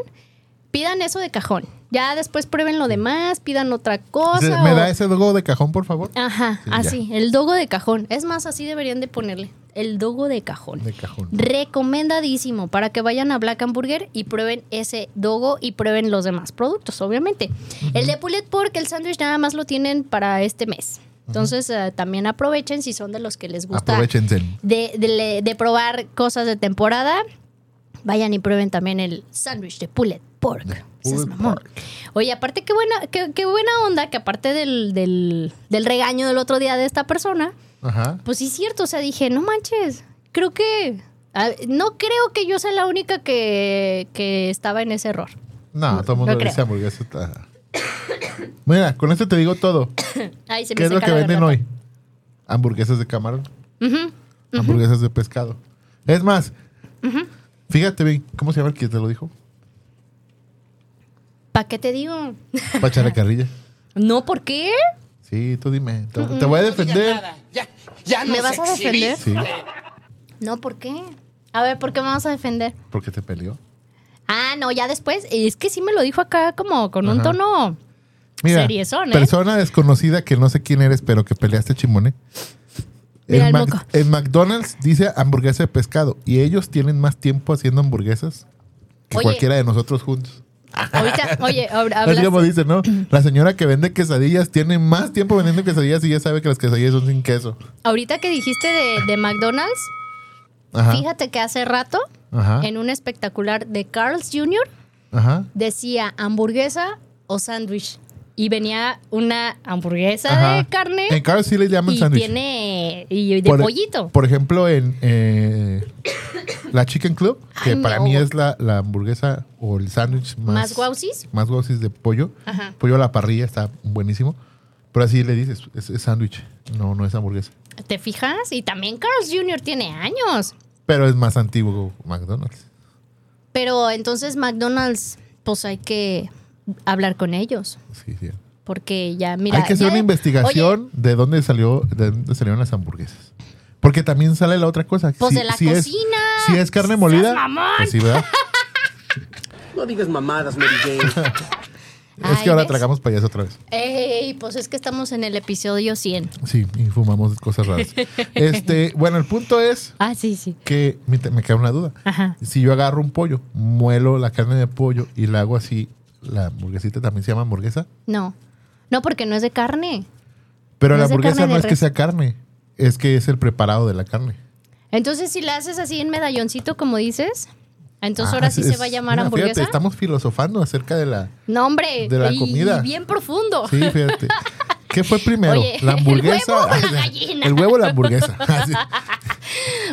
pidan eso de cajón. Ya después prueben lo demás, pidan otra cosa. ¿Me o- da ese dogo de cajón, por favor? Ajá, Sí, así, el dogo de cajón. Es más, así deberían de ponerle. El dogo de cajón. De cajón. Recomendadísimo para que vayan a Black Hamburger y prueben ese dogo y prueben los demás productos, obviamente. El de Pulled Pork, el sándwich nada más lo tienen para este mes. Entonces eh, también aprovechen si son de los que les gusta Aprovechense. de, de- de probar cosas de temporada. Vayan y prueben también el sándwich de Pulled Pork. Pulled mamón. Oye, aparte, qué buena, qué, qué buena onda que aparte del, del, del regaño del otro día de esta persona, Ajá. pues sí es cierto, o sea, dije, no manches, creo que, no creo que yo sea la única que, que estaba en ese error. No, todo el mundo No dice hamburguesa. Está... Mira, con esto te digo todo. Ay, se me ¿Qué es lo que venden hoy? Hamburguesas de camarón, hamburguesas de pescado. Es más, fíjate bien, ¿cómo se llama el que te lo dijo? ¿Para qué te digo? Para echar la carrilla. No, ¿por qué? Sí, tú dime. Te, te voy a defender. ¿Me vas a defender? Sí, No, ¿por qué? A ver, ¿por qué me vas a defender? porque te peleó. Ah, no, ya después. Es que sí me lo dijo acá como con un tono Mira, seriezón, ¿eh? persona desconocida que no sé quién eres, pero que peleaste chimone. Mira En, el Mac- en McDonald's dice hamburguesa de pescado y ellos tienen más tiempo haciendo hamburguesas que Oye. cualquiera de nosotros juntos. Ahorita, oye, hablas. como dice, ¿no? La señora que vende quesadillas tiene más tiempo vendiendo quesadillas y ya sabe que las quesadillas son sin queso. Ahorita que dijiste de, de McDonald's, Ajá. fíjate que hace rato, Ajá. en un espectacular de Carl's Jr., Ajá. decía hamburguesa o sándwich. Y venía una hamburguesa de carne. En Carl's sí le llaman y sándwich. tiene. Y de Por- pollito. Por ejemplo, en eh, la Chicken Club, que Ay, para no. mí es la, la hamburguesa o el sándwich más, ¿Más guausis? más guausis de pollo. Ajá. Pollo a la parrilla está buenísimo. Pero así le dices, es, es sándwich. No, no es hamburguesa. ¿Te fijas? Y también Carl's Jr. tiene años. Pero es más antiguo McDonald's. Pero entonces McDonald's, pues hay que hablar con ellos. Sí, sí. Porque ya, mira. Hay que hacer ya- una investigación Oye, de dónde salió, de dónde salieron las hamburguesas. Porque también sale la otra cosa. Pues Si- de la si es- cocina. si es carne molida, mamón! pues sí, ¿verdad? No digas mamadas, Mary Jane. es que ahora ¿ves? tragamos payaso otra vez. Ey, pues es que estamos en el episodio 100. Sí, y fumamos cosas raras. este, bueno, el punto es Ah, sí, sí. que me, me queda una duda. Ajá. Si yo agarro un pollo, muelo la carne de pollo y la hago así, la hamburguesita también se llama hamburguesa. No. No, porque no es de carne. Pero No la hamburguesa no es que sea carne, es que es el preparado de la carne. Entonces, si la haces así en medalloncito, como dices, entonces Ah, ahora sí es- se va a llamar mira, hamburguesa. Fíjate, estamos filosofando acerca de la... No, hombre. de la y- comida. Y bien profundo. Sí, fíjate. ¿Qué fue primero? Oye, ¿La hamburguesa? ¿el huevo o la gallina? El huevo o la hamburguesa. Así.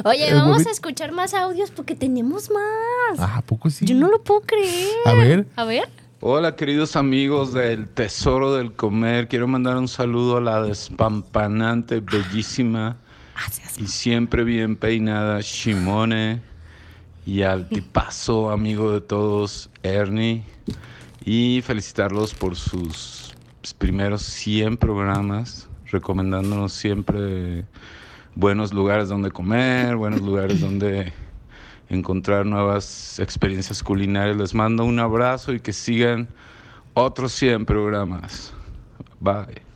Oye, El vamos huevito. a escuchar más audios porque tenemos más. Ah, ¿a poco sí? Yo no lo puedo creer. A ver. A ver. Hola queridos amigos del Tesoro del Comer, quiero mandar un saludo a la despampanante, bellísima y siempre bien peinada Shimone y al tipazo amigo de todos Ernie y felicitarlos por sus primeros 100 programas, recomendándonos siempre buenos lugares donde comer, buenos lugares donde encontrar nuevas experiencias culinarias. Les mando un abrazo y que sigan otros 100 programas. Bye.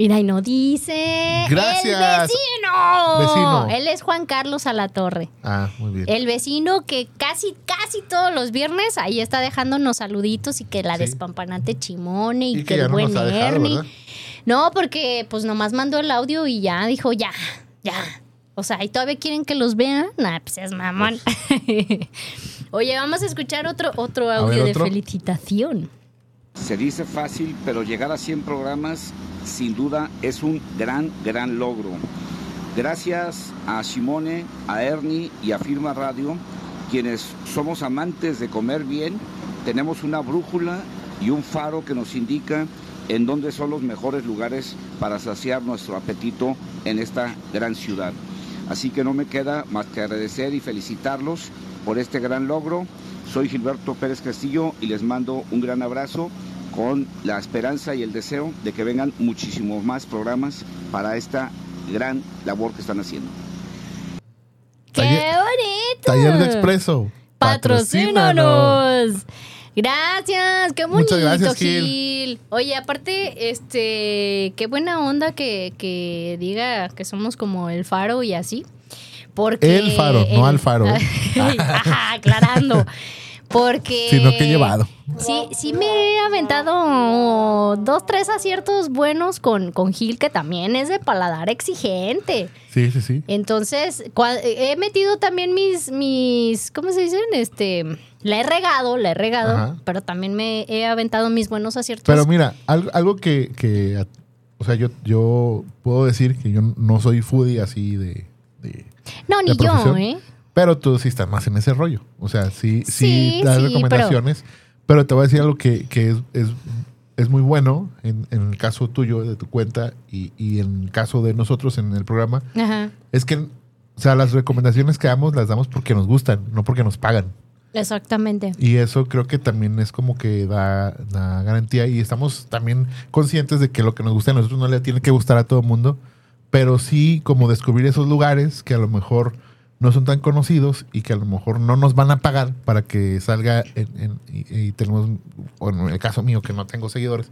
Mira, y no dice. Gracias. El vecino. Vecino. Él es Juan Carlos Alatorre. Ah, muy bien. El vecino que casi, casi todos los viernes ahí está dejándonos saluditos y que la despampanante Chimone y, Y que, el no buen dejado, Ernie. No, porque pues nomás mandó el audio y ya dijo, ya, ya. O sea, ¿y todavía quieren que los vean? Nah, pues es mamón. Oye, vamos a escuchar otro, otro audio ver, otro. de felicitación. Se dice fácil, pero llegar a 100 programas sin duda es un gran, gran logro. Gracias a Simone, a Ernie y a Firma Radio, quienes somos amantes de comer bien, tenemos una brújula y un faro que nos indica en dónde son los mejores lugares para saciar nuestro apetito en esta gran ciudad. Así que no me queda más que agradecer y felicitarlos por este gran logro. Soy Gilberto Pérez Castillo y les mando un gran abrazo con la esperanza y el deseo de que vengan muchísimos más programas para esta gran labor que están haciendo. ¡Qué bonito! Taller de Expreso. ¡Patrocínanos! Gracias, qué bonito, Muchas gracias, Gil. Gil. Oye, aparte, este, qué buena onda que, que diga que somos como el faro y así. Porque El faro, no al faro, ¿eh? Ajá, aclarando. Porque. Sino que llevado. Sí, sí me he aventado dos, tres aciertos buenos con, con Gil, que también es de paladar exigente. Sí, sí, sí. Entonces, he metido también mis, mis, ¿cómo se dicen? Este, la he regado, la he regado, Ajá. pero también me he aventado mis buenos aciertos. Pero mira, algo, algo que, que, o sea, yo, yo puedo decir que yo no soy foodie así de... de- no, de ni yo, ¿eh? Pero tú sí estás más en ese rollo. O sea, sí, sí, Sí, das sí, recomendaciones. Pero... te voy a decir algo que, que es, es, es muy bueno en, en el caso tuyo, de tu cuenta, y, y en el caso de nosotros en el programa. Ajá, Es que, o sea, las recomendaciones que damos las damos porque nos gustan, no porque nos pagan. exactamente. Y eso creo que también es como que da, da garantía y estamos también conscientes de que lo que nos gusta a nosotros no le tiene que gustar a todo el mundo, pero sí como descubrir esos lugares que a lo mejor no son tan conocidos y que a lo mejor no nos van a pagar para que salga en, en- y, y tenemos, bueno, en el caso mío que no tengo seguidores,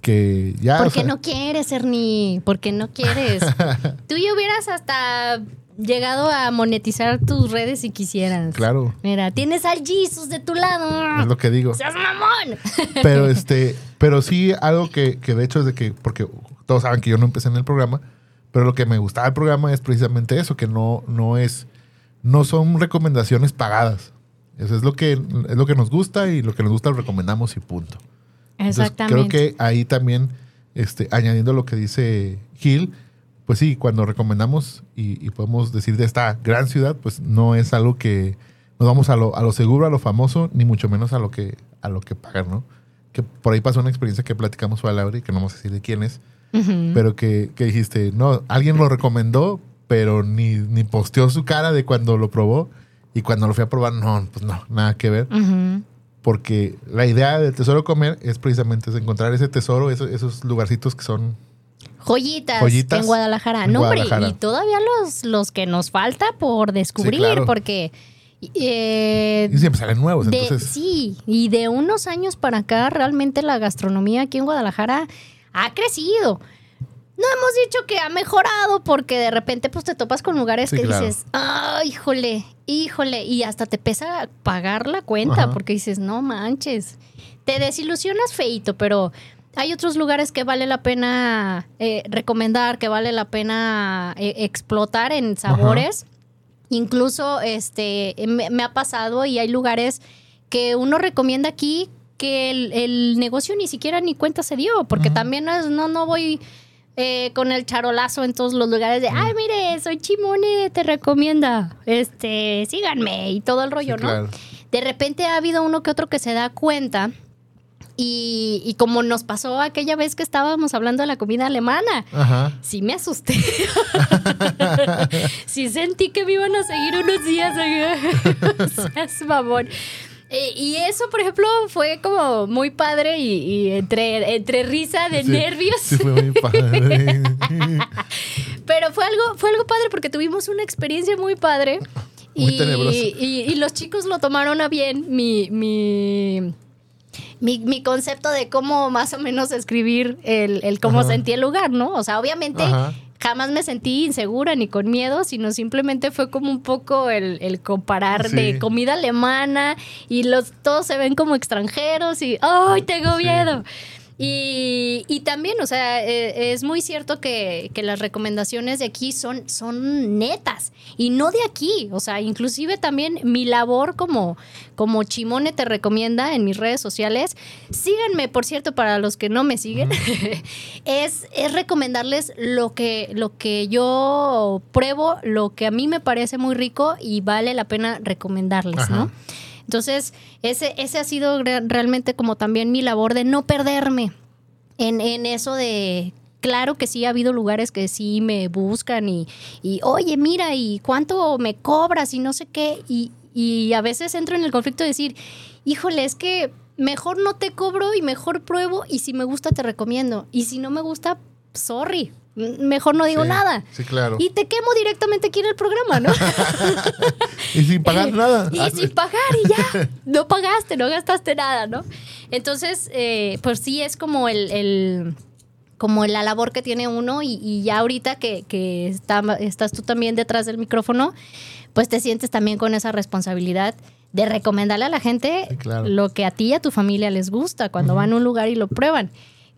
que ya... o Porque sea, no quieres, Ernie, porque no quieres. Tú ya hubieras hasta llegado a monetizar tus redes si quisieras. Claro, Mira, tienes al Jesus de tu lado. es lo que digo. ¡Seas mamón! Pero este, pero sí algo que, que de hecho es de que, porque todos saben que yo no empecé en el programa, pero lo que me gustaba del programa es precisamente eso, que no, no es, no son recomendaciones pagadas. Eso es lo que, es lo que nos gusta y lo que nos gusta lo recomendamos y punto. Entonces, Exactamente. creo que ahí también, este, añadiendo lo que dice Gil, pues sí, cuando recomendamos y, y podemos decir de esta gran ciudad, pues no es algo que nos vamos a lo, a lo seguro, a lo famoso, ni mucho menos a lo que, a lo que pagan, ¿no? Que por ahí pasó una experiencia que platicamos a Laura y que no vamos a decir de quién es, Pero que, que dijiste, no, alguien lo recomendó, pero ni, ni posteó su cara de cuando lo probó y cuando lo fui a probar, no, pues no, nada que ver. Porque la idea del tesoro comer es precisamente es encontrar ese tesoro, esos, esos lugarcitos que son Joyitas, Joyitas en Guadalajara. en no, hombre, Guadalajara. y todavía los, los que nos falta por descubrir, Sí, claro. porque... eh, y siempre salen nuevos, de- entonces sí, y de unos años para acá realmente la gastronomía aquí en Guadalajara ha crecido. No hemos dicho que ha mejorado porque de repente pues te topas con lugares Sí, que claro. dices, ah, híjole, híjole, y hasta te pesa pagar la cuenta Ajá. porque dices, no manches, te desilusionas feito, pero hay otros lugares que vale la pena eh, recomendar, que vale la pena eh, explotar en sabores. Incluso este me, me ha pasado y hay lugares que uno recomienda aquí que el, el negocio ni siquiera ni cuenta se dio, porque también no, es- no, no voy eh, con el charolazo en todos los lugares de, ay, mire, soy Chimone, te recomienda, este, síganme y todo el rollo, ¿no? claro. De repente ha habido uno que otro que se da cuenta y, y como nos pasó aquella vez que estábamos hablando de la comida alemana, Ajá. sí me asusté. sí sentí que me iban a seguir unos días. O sea, es mamón. Eh, y eso, por ejemplo, fue como muy padre y, y entre, entre risa de Sí, nervios. Sí, fue muy padre. Pero fue algo, fue algo padre porque tuvimos una experiencia muy padre. Muy y, y- y los chicos lo tomaron a bien. Mi, mi, mi, mi concepto de cómo más o menos escribir el, el cómo Ajá. sentí el lugar, ¿no? O sea, obviamente Ajá. Jamás me sentí insegura ni con miedo, sino simplemente fue como un poco el, el comparar Sí. de comida alemana y los todos se ven como extranjeros y ¡ay, tengo Sí. Y, y también, o sea, eh, es muy cierto que, que las recomendaciones de aquí son, son netas y no de aquí. O sea, inclusive también mi labor como, como Chimone te recomienda en mis redes sociales. Síganme, por cierto, para los que no me siguen, es, es recomendarles lo que, lo que yo pruebo, lo que a mí me parece muy rico y vale la pena recomendarles. ¿no? Entonces, ese, ese ha sido re- realmente como también mi labor de no perderme en, en eso de... Claro que sí ha habido lugares que sí me buscan y, y oye, mira, ¿y cuánto me cobras? Y no sé qué. Y, y a veces entro en el conflicto de decir, híjole, es que mejor no te cobro y mejor pruebo y si me gusta te recomiendo. Y si no me gusta, sorry, mejor no digo Sí, nada. Sí, claro. Y te quemo directamente aquí en el programa, ¿no? Y sin pagar nada. Y sin pagar y ya. No pagaste, no gastaste nada, ¿no? Entonces, eh, pues sí es como el, el- como la labor que tiene uno y, y ya ahorita que, que está- estás tú también detrás del micrófono, pues te sientes también con esa responsabilidad de recomendarle a la gente Sí, claro. lo que a ti y a tu familia les gusta cuando van a un lugar y lo prueban.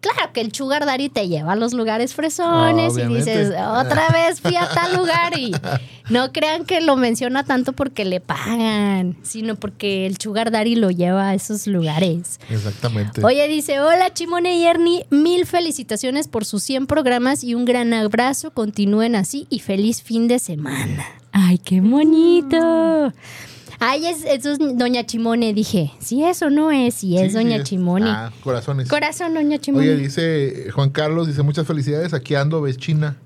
Claro que el sugar daddy te lleva a los lugares fresones y dices, otra vez fui a tal lugar y no crean que lo menciona tanto porque le pagan, sino porque el sugar daddy lo lleva a esos lugares. Exactamente. Oye, dice, hola Chimone y Ernie, mil felicitaciones por sus 100 programas y un gran abrazo, continúen así y feliz fin de semana. Ay, qué bonito. Ay, es, eso es Doña Chimone, dije. Si eso no es, si es Sí, Doña sí, Chimone. Ah, corazones. Corazón, Doña Chimone. Oye, dice Juan Carlos, dice muchas felicidades, aquí ando, ves China.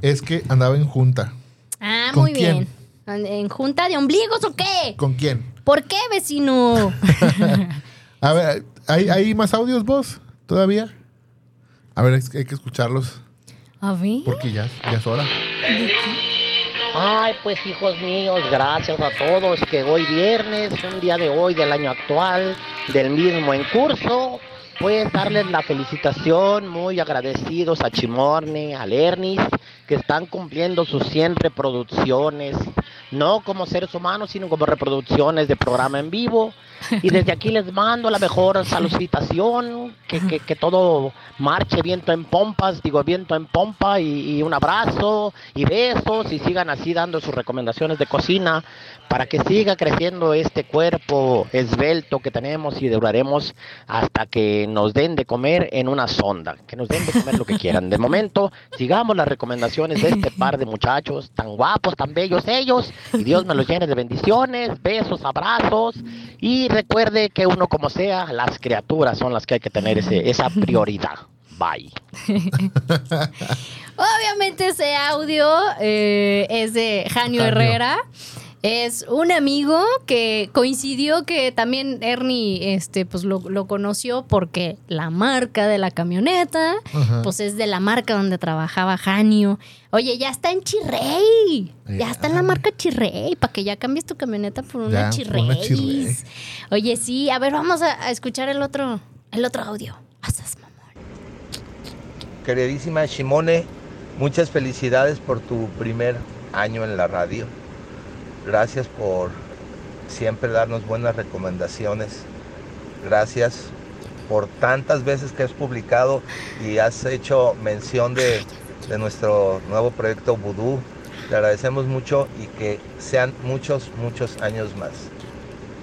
Es que andaba en junta. ah, ¿con muy quién? bien. ¿En junta de ombligos o qué? ¿Con quién? ¿Por qué, vecino? A ver, ¿hay, hay más audios vos todavía? A ver, hay que escucharlos A ver. porque ya, ya es hora. Ay, pues hijos míos, gracias a todos que hoy viernes, un día de hoy del año actual, del mismo en curso, pues darles la felicitación, muy agradecidos a Chimorne, a Lernis, que están cumpliendo sus 100 reproducciones, no como seres humanos, sino como reproducciones de programa en vivo. Y desde aquí les mando la mejor salutación, que, que, que todo marche viento en pompas, digo viento en pompa, y, y un abrazo y besos, y sigan así dando sus recomendaciones de cocina para que siga creciendo este cuerpo esbelto que tenemos y duraremos hasta que nos den de comer en una sonda, que nos den de comer lo que quieran. De momento, sigamos las recomendaciones de este par de muchachos, tan guapos, tan bellos ellos, y Dios me los llene de bendiciones, besos, abrazos, y recuerde que uno como sea, las criaturas son las que hay que tener ese, esa prioridad. Bye. Obviamente ese audio eh, es de Janio Janio. Herrera. Es un amigo que coincidió que también Ernie este, pues lo, lo conoció porque la marca de la camioneta, Ajá. pues es de la marca donde trabajaba Janio. Oye, ya está en Chirrey. Ya está en la marca Chirrey, para que ya cambies tu camioneta por una Ya, Chirrey. una Chirrey. Oye, sí, a ver, vamos a, a escuchar el otro, el otro audio. Queridísima Shimone, muchas felicidades por tu primer año en la radio. Gracias por siempre darnos buenas recomendaciones. Gracias por tantas veces que has publicado y has hecho mención de, de nuestro nuevo proyecto Voodoo. Te agradecemos mucho y que sean muchos, muchos años más.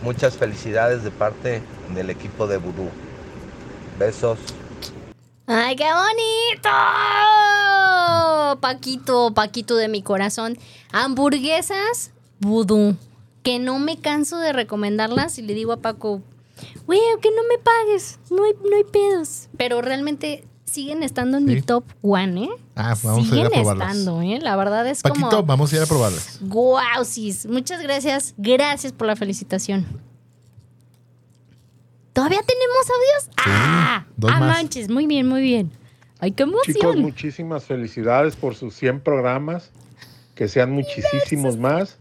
Muchas felicidades de parte del equipo de Voodoo. Besos. ¡Ay, qué bonito! Paquito, Paquito de mi corazón. Hamburguesas vudú. Que no me canso de recomendarlas y le digo a Paco, güey, que no me pagues, no hay, no hay pedos. Pero realmente siguen estando en mi top one, ¿eh? Ah, vamos a ir siguen a probarlas. estando, ¿eh? La verdad es Paquito, como... vamos a ir a probarlas. Guau, sis. Muchas gracias. Gracias por la felicitación. ¿Todavía tenemos audios? ¡Ah! dos ah, más. manches. Muy bien, muy bien. ¡Ay, qué emoción! Chicos, muchísimas felicidades por sus 100 programas, que sean muchísimos más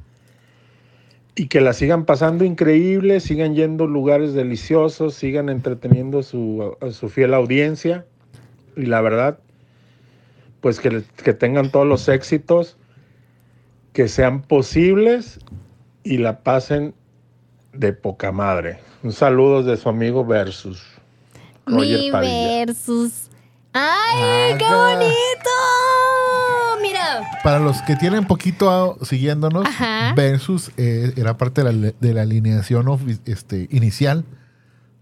y que la sigan pasando increíble, sigan yendo a lugares deliciosos, sigan entreteniendo su, a su fiel audiencia y la verdad, pues que, que tengan todos los éxitos que sean posibles y la pasen de poca madre. Un saludo de su amigo Versus. Roger Mi Padilla. versus. ¡Ay, qué bonito! Mira. Para los que tienen poquito siguiéndonos, Ajá. Versus eh, era parte de la, de la alineación este, inicial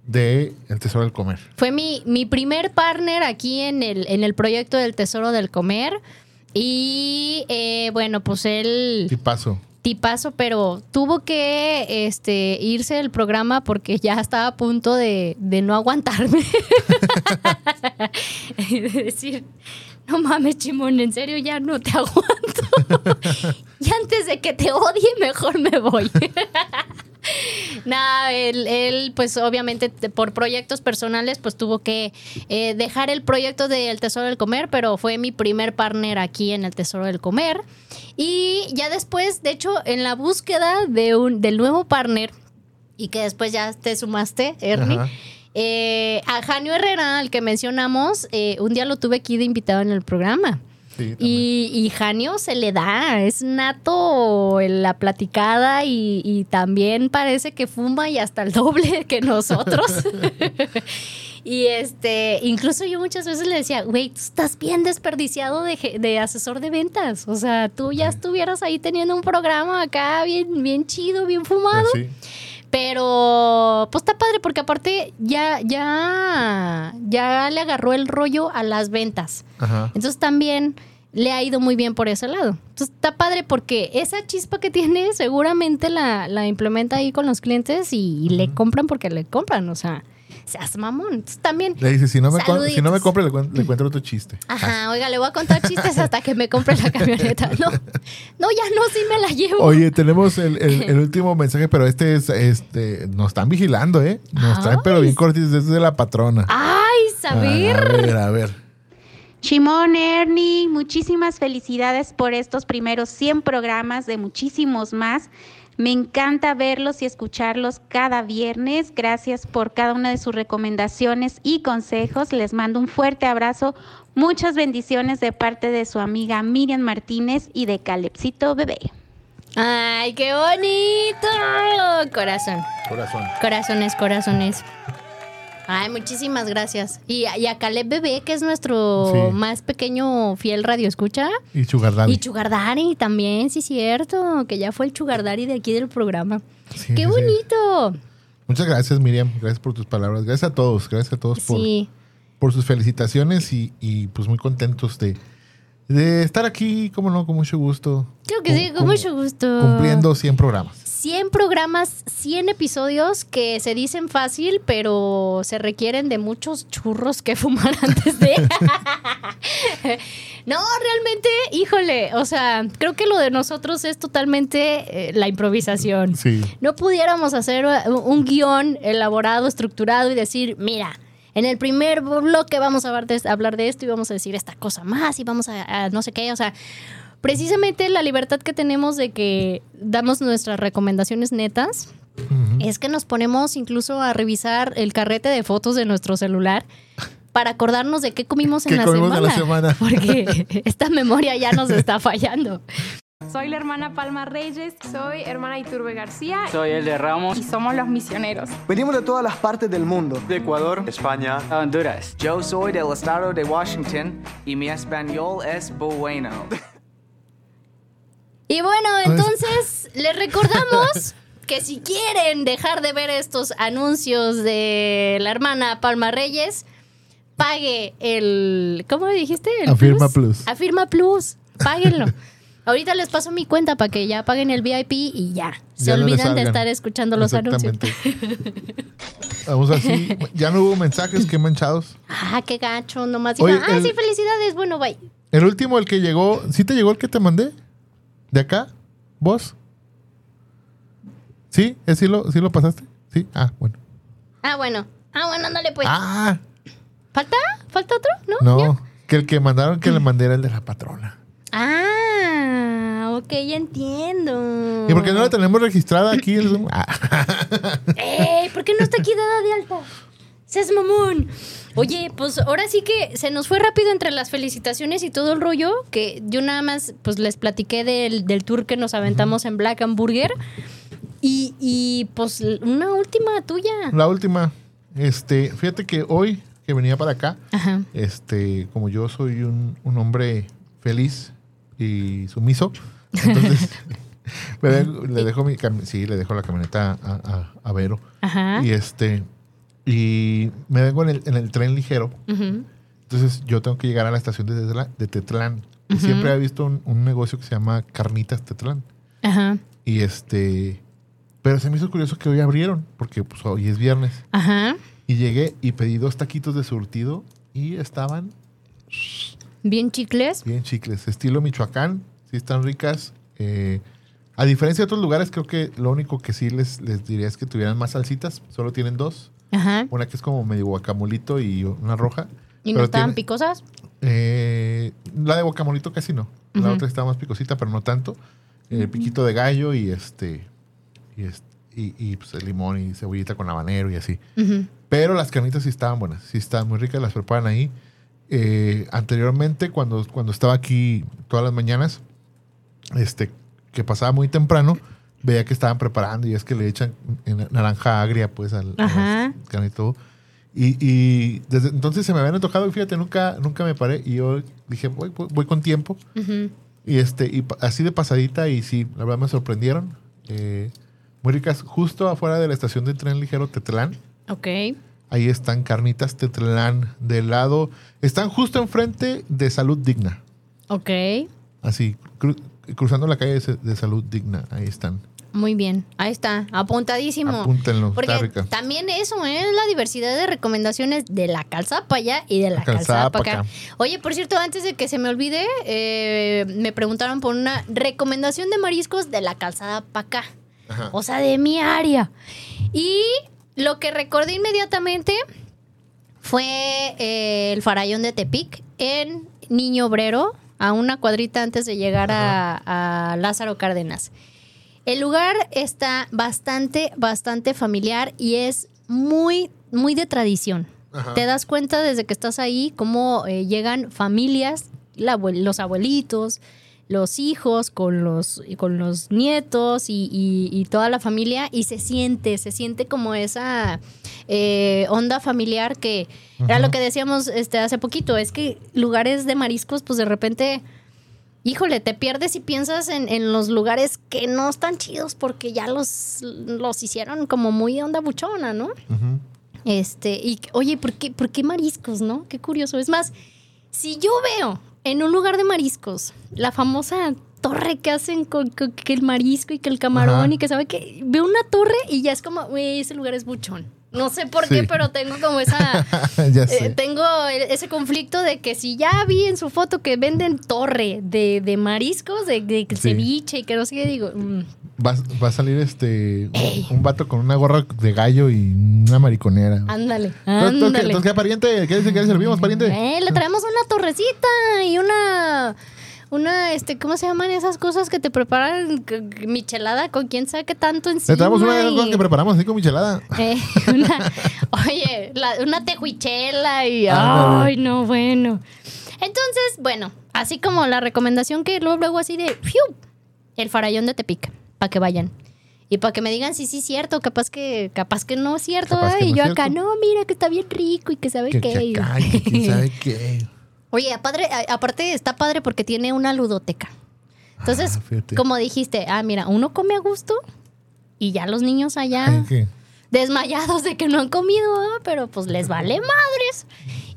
de El Tesoro del Comer. Fue mi, mi primer partner aquí en el, en el proyecto del Tesoro del Comer. Y eh, bueno, pues él Tipazo. tipazo, pero tuvo que este, irse del programa porque ya estaba a punto de, de no aguantarme. de decir, no mames, Chimón, en serio ya no te aguanto. y antes de que te odie, mejor me voy. Nada, él, él, pues obviamente te- por proyectos personales, pues tuvo que eh, dejar el proyecto del Tesoro del Comer, pero fue mi primer partner aquí en el Tesoro del Comer. Y ya después, de hecho, en la búsqueda de un, del nuevo partner, y que después ya te sumaste, Ernie. Eh, a Janio Herrera, al que mencionamos, eh, un día lo tuve aquí de invitado en el programa. Sí, Y, y Janio se le da, es nato en la platicada y, y también parece que fuma y hasta el doble que nosotros. y este, incluso yo muchas veces le decía, güey, tú estás bien desperdiciado de, de asesor de ventas. O sea, tú ya estuvieras ahí teniendo un programa acá bien, bien chido, bien fumado. Sí. Pero, pues está padre porque aparte ya, ya, ya le agarró el rollo a las ventas. Ajá. Entonces también le ha ido muy bien por ese lado. Entonces está padre porque esa chispa que tiene seguramente la, la implementa ahí con los clientes y, y le compran porque le compran. O sea, seas mamón. Entonces también. Le dice, si no me, si no me compra, le, cuen- le cuento otro chiste. Ajá, oiga, le voy a contar chistes hasta que me compre la camioneta. No, no, ya no, sí me la llevo. Oye, tenemos el, el- el último mensaje, pero este es, este, nos están vigilando, ¿eh? Nos traen, pero bien cortis desde la patrona. Ay, saber. A ver, a ver. Shimon, Ernie, muchísimas felicidades por estos primeros 100 programas de muchísimos más. Me encanta verlos y escucharlos cada viernes. Gracias por cada una de sus recomendaciones y consejos. Les mando un fuerte abrazo. Muchas bendiciones de parte de su amiga Miriam Martínez y de Calepsito Bebé. Ay, qué bonito. Corazón. Corazón. Corazones, corazones. Ay, muchísimas gracias. Y, a- y a Caleb Bebé, que es nuestro Sí. más pequeño fiel radio escucha. Y Sugar Daddy. Y Chugardari también, sí, cierto. Que ya fue el Chugardari de aquí del programa. Sí, ¡Qué sí, bonito! Muchas gracias, Miriam. Gracias por tus palabras. Gracias a todos. Gracias a todos por, por sus felicitaciones y, y, pues muy contentos de, de estar aquí, como no, con mucho gusto. Creo que sí, con mucho gusto. Cumpliendo 100 programas. 100 programas, 100 episodios que se dicen fácil, pero se requieren de muchos churros que fumar antes de. no, realmente, híjole, o sea, creo que lo de nosotros es totalmente eh, la improvisación. Sí. No pudiéramos hacer uh, un guion elaborado, estructurado y decir, mira. En el primer bloque vamos a hablar de, hablar de esto y vamos a decir esta cosa más y vamos a, a no sé qué. O sea, precisamente la libertad que tenemos de que damos nuestras recomendaciones netas es que nos ponemos incluso a revisar el carrete de fotos de nuestro celular para acordarnos de qué comimos en, ¿Qué la, comimos semana, la semana? Porque esta memoria ya nos está fallando. Soy la hermana Palma Reyes, soy hermana Iturbe García. Soy el de Ramos. Y somos los misioneros. Venimos de todas las partes del mundo. De Ecuador, España, Honduras. Yo soy del estado de Washington y mi español es bueno. Y bueno, entonces les recordamos que si quieren dejar de ver estos anuncios de la hermana Palma Reyes, pague el. ¿Cómo dijiste? El Afirma Plus. Afirma Plus. Páguenlo. Ahorita les paso mi cuenta para que ya paguen el VIP y ya. Se Ya no les olvidan de estar escuchando los anuncios. Vamos así. Ya no hubo mensajes, qué manchados. ah, qué gacho. Nomás Oye, ah, el- sí, felicidades. Bueno, bye. El último, el que llegó, ¿sí te llegó el que te mandé? ¿De acá? ¿Vos? ¿Sí? ¿Es sí lo, sí lo pasaste? Sí. Ah, bueno. Ah, bueno. Ah, bueno, ándale pues. Ah, ¿Falta? ¿Falta otro? ¿No? no. Que el que mandaron que le mandé era el de la patrona. Ah, ok, ya entiendo. ¿Y por qué no la tenemos registrada aquí? Zoom? Ah, ¡Ey! ¿Por qué no está aquí dada de alta? ¡Seas mamón! Oye, pues ahora sí que se nos fue rápido entre las felicitaciones y todo el rollo, que yo nada más pues les platiqué del, del tour que nos aventamos en Black Hamburger. Y, y pues una última tuya. la última. Este, fíjate que hoy que venía para acá, Ajá. este, como yo soy un, un hombre feliz y sumiso, entonces me vengo- le dejo mi sí, le dejo la camioneta a, a- a Vero. Ajá. Y este, y me vengo en el, en el tren ligero. Entonces yo tengo que llegar a la estación de, Tetla- de Tetlán. Y siempre he visto un, un negocio que se llama Carnitas Tetlán. Ajá. Y este, pero se me hizo curioso que hoy abrieron, porque pues hoy es viernes. Ajá. Y llegué y pedí dos taquitos de surtido y estaban Bien chicles. bien chicles, estilo Michoacán, sí están ricas. Eh, a diferencia de otros lugares, creo que lo único que sí les, les diría es que tuvieran más salsitas. Solo tienen dos. Ajá. Una que es como medio guacamolito y una roja. ¿Y no estaban tiene- picosas? eh, la de guacamolito casi no. La Ujú. otra estaba más picosita, pero no tanto. El piquito de gallo y este. Y, es- y, y, pues el limón y cebollita con habanero y así. Ujú. Pero las carnitas sí estaban buenas, sí estaban muy ricas, las preparan ahí. Eh, anteriormente, cuando, cuando estaba aquí todas las mañanas, este, que pasaba muy temprano, veía que estaban preparando y es que le echan en- naranja agria, pues, al Ajá. carnitas y. Y, desde entonces se me habían antojado y fíjate, nunca, nunca me paré. Y yo dije, voy, voy, voy con tiempo. Y este, y así de pasadita, y sí, la verdad me sorprendieron. Eh, muy ricas, justo afuera de la estación de tren ligero Tetlán. Ok. Ahí están carnitas Tetlán del lado. Están justo enfrente de Salud Digna. Ok. Así, cru- cruzando la calle de, de Salud Digna. Ahí están. Muy bien. Ahí está. Apuntadísimo. Apúntenlo, Porque está rica. también eso es la diversidad de recomendaciones de la calzada para allá y de la, La calzada calzada para pa' acá. acá. Oye, por cierto, antes de que se me olvide, eh, me preguntaron por una recomendación de mariscos de la calzada para acá. Ajá. O sea, de mi área. Y lo que recordé inmediatamente fue eh, el farallón de Tepic en Niño Obrero, a una cuadrita antes de llegar a, a Lázaro Cárdenas. El lugar está bastante, bastante familiar y es muy, muy de tradición. Ajá. Te das cuenta desde que estás ahí cómo eh, llegan familias, la los abuelitos, los hijos con los, con los nietos y, y- y toda la familia y se siente, se siente como esa eh, onda familiar que era lo que decíamos este, hace poquito, es que lugares de mariscos pues de repente híjole, te pierdes y piensas en, en los lugares que no están chidos porque ya los, los hicieron como muy onda buchona, ¿no? Este, y oye, ¿por qué, ¿por qué mariscos, no? Qué curioso. Es más, si yo veo en un lugar de mariscos. La famosa torre que hacen con, con- que el marisco y que el camarón Ajá. y que sabe que veo una torre y ya es como, güey, ese lugar es buchón. No sé por qué, Sí. pero tengo como esa eh, tengo ese conflicto de que si ya vi en su foto que venden torre de, de mariscos, de, de Sí. ceviche y que no sé qué, digo, mm, Va, va a salir este un, un vato con una gorra de gallo y una mariconera. ándale, Entonces, ¿qué pariente? ¿Qué le servimos, pariente? Eh, le traemos una torrecita y una. Una, este, ¿cómo se llaman esas cosas que te preparan? Michelada con quién sabe qué tanto encima. Traemos una de las cosas que preparamos así con michelada. Eh, una- oye, la- una tejuichela y. Ay, no, bueno. Entonces, bueno, así como la recomendación que luego, luego así de. ¡fiu! El farallón de Tepic, para que vayan. Y para que me digan si sí es cierto, capaz que, capaz que no es cierto. Y yo acá, cierto. no, mira que está bien rico y que sabe Que, qué. que acá, que quién sabe qué. Oye, padre, a- aparte está padre porque tiene una ludoteca. Entonces, Ah, como dijiste, ah, mira, uno come a gusto y ya los niños allá desmayados de que no han comido, pero pues les vale madres.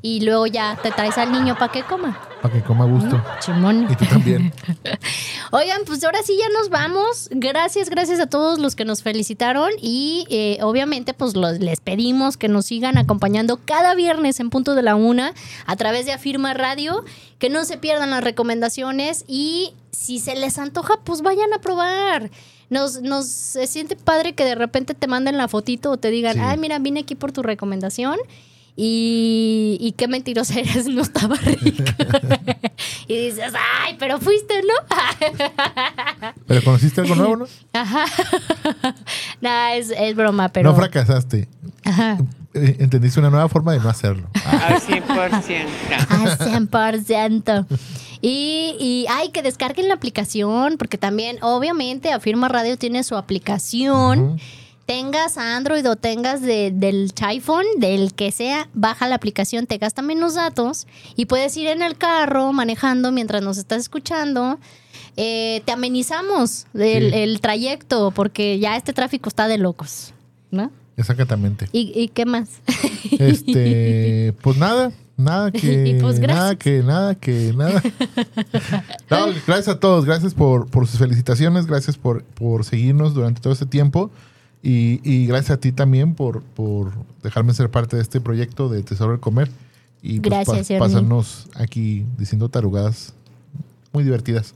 Y luego ya te traes al niño para que coma. Para que coma a gusto. Chimón. Y tú también. Oigan, pues ahora sí ya nos vamos. Gracias, gracias a todos los que nos felicitaron y eh, obviamente pues los- les pedimos que nos sigan acompañando cada viernes en punto de la una a través de Afirma Radio, que no se pierdan las recomendaciones y si se les antoja pues vayan a probar. Nos, nos se siente padre que de repente te manden la fotito o te digan, Sí. ay mira, vine aquí por tu recomendación. Y, y qué mentirosa eres, no estaba rica. y dices, ay, pero fuiste, ¿no? Pero conociste algo nuevo, ¿no? Ajá. nah, es, es broma, pero. No fracasaste. Ajá. Eh, Entendiste una nueva forma de no hacerlo. Al 100%. Al 100%. Y, y hay que descarguen la aplicación, porque también, obviamente, Afirma Radio tiene su aplicación. Tengas Android o tengas de- del iPhone, del que sea, baja la aplicación, te gasta menos datos y puedes ir en el carro manejando mientras nos estás escuchando. Eh, te amenizamos el, Sí. el trayecto, porque ya este tráfico está de locos, ¿no? Exactamente. ¿Y, y qué más? Este, pues nada, nada que, pues nada que, nada que, nada. No, gracias a todos, gracias por, por sus felicitaciones, gracias por, por seguirnos durante todo este tiempo y, y gracias a ti también por, por dejarme ser parte de este proyecto de Tesoro del Comer y pues, Gracias, pasarnos aquí diciendo tarugadas muy divertidas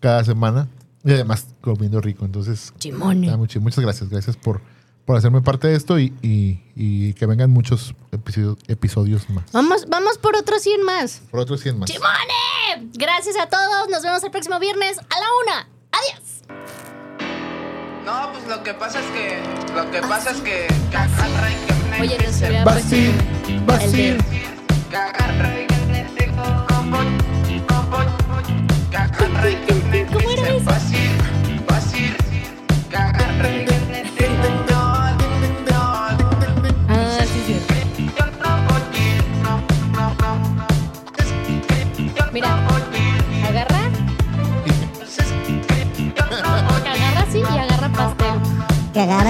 cada semana y además comiendo rico. Entonces, Chimone. muchas gracias, gracias por, por hacerme parte de esto y, y- y que vengan muchos episodios, episodios más. Vamos, vamos por otros 100 más. Por otros 100 más. ¡Chimone! Gracias a todos. Nos vemos el próximo viernes a la una. Adiós. No, pues lo que pasa es que. Lo que pasa es que. Oye, nos hubiera Basil, puesto Basil.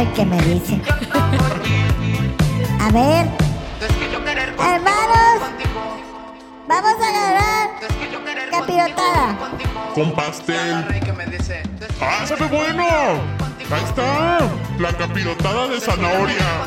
El que me dice. A ver. Hermanos. Vamos a agarrar. Capirotada. Con pastel. ¡Ah, sabe bueno! Ahí está. La capirotada de zanahoria.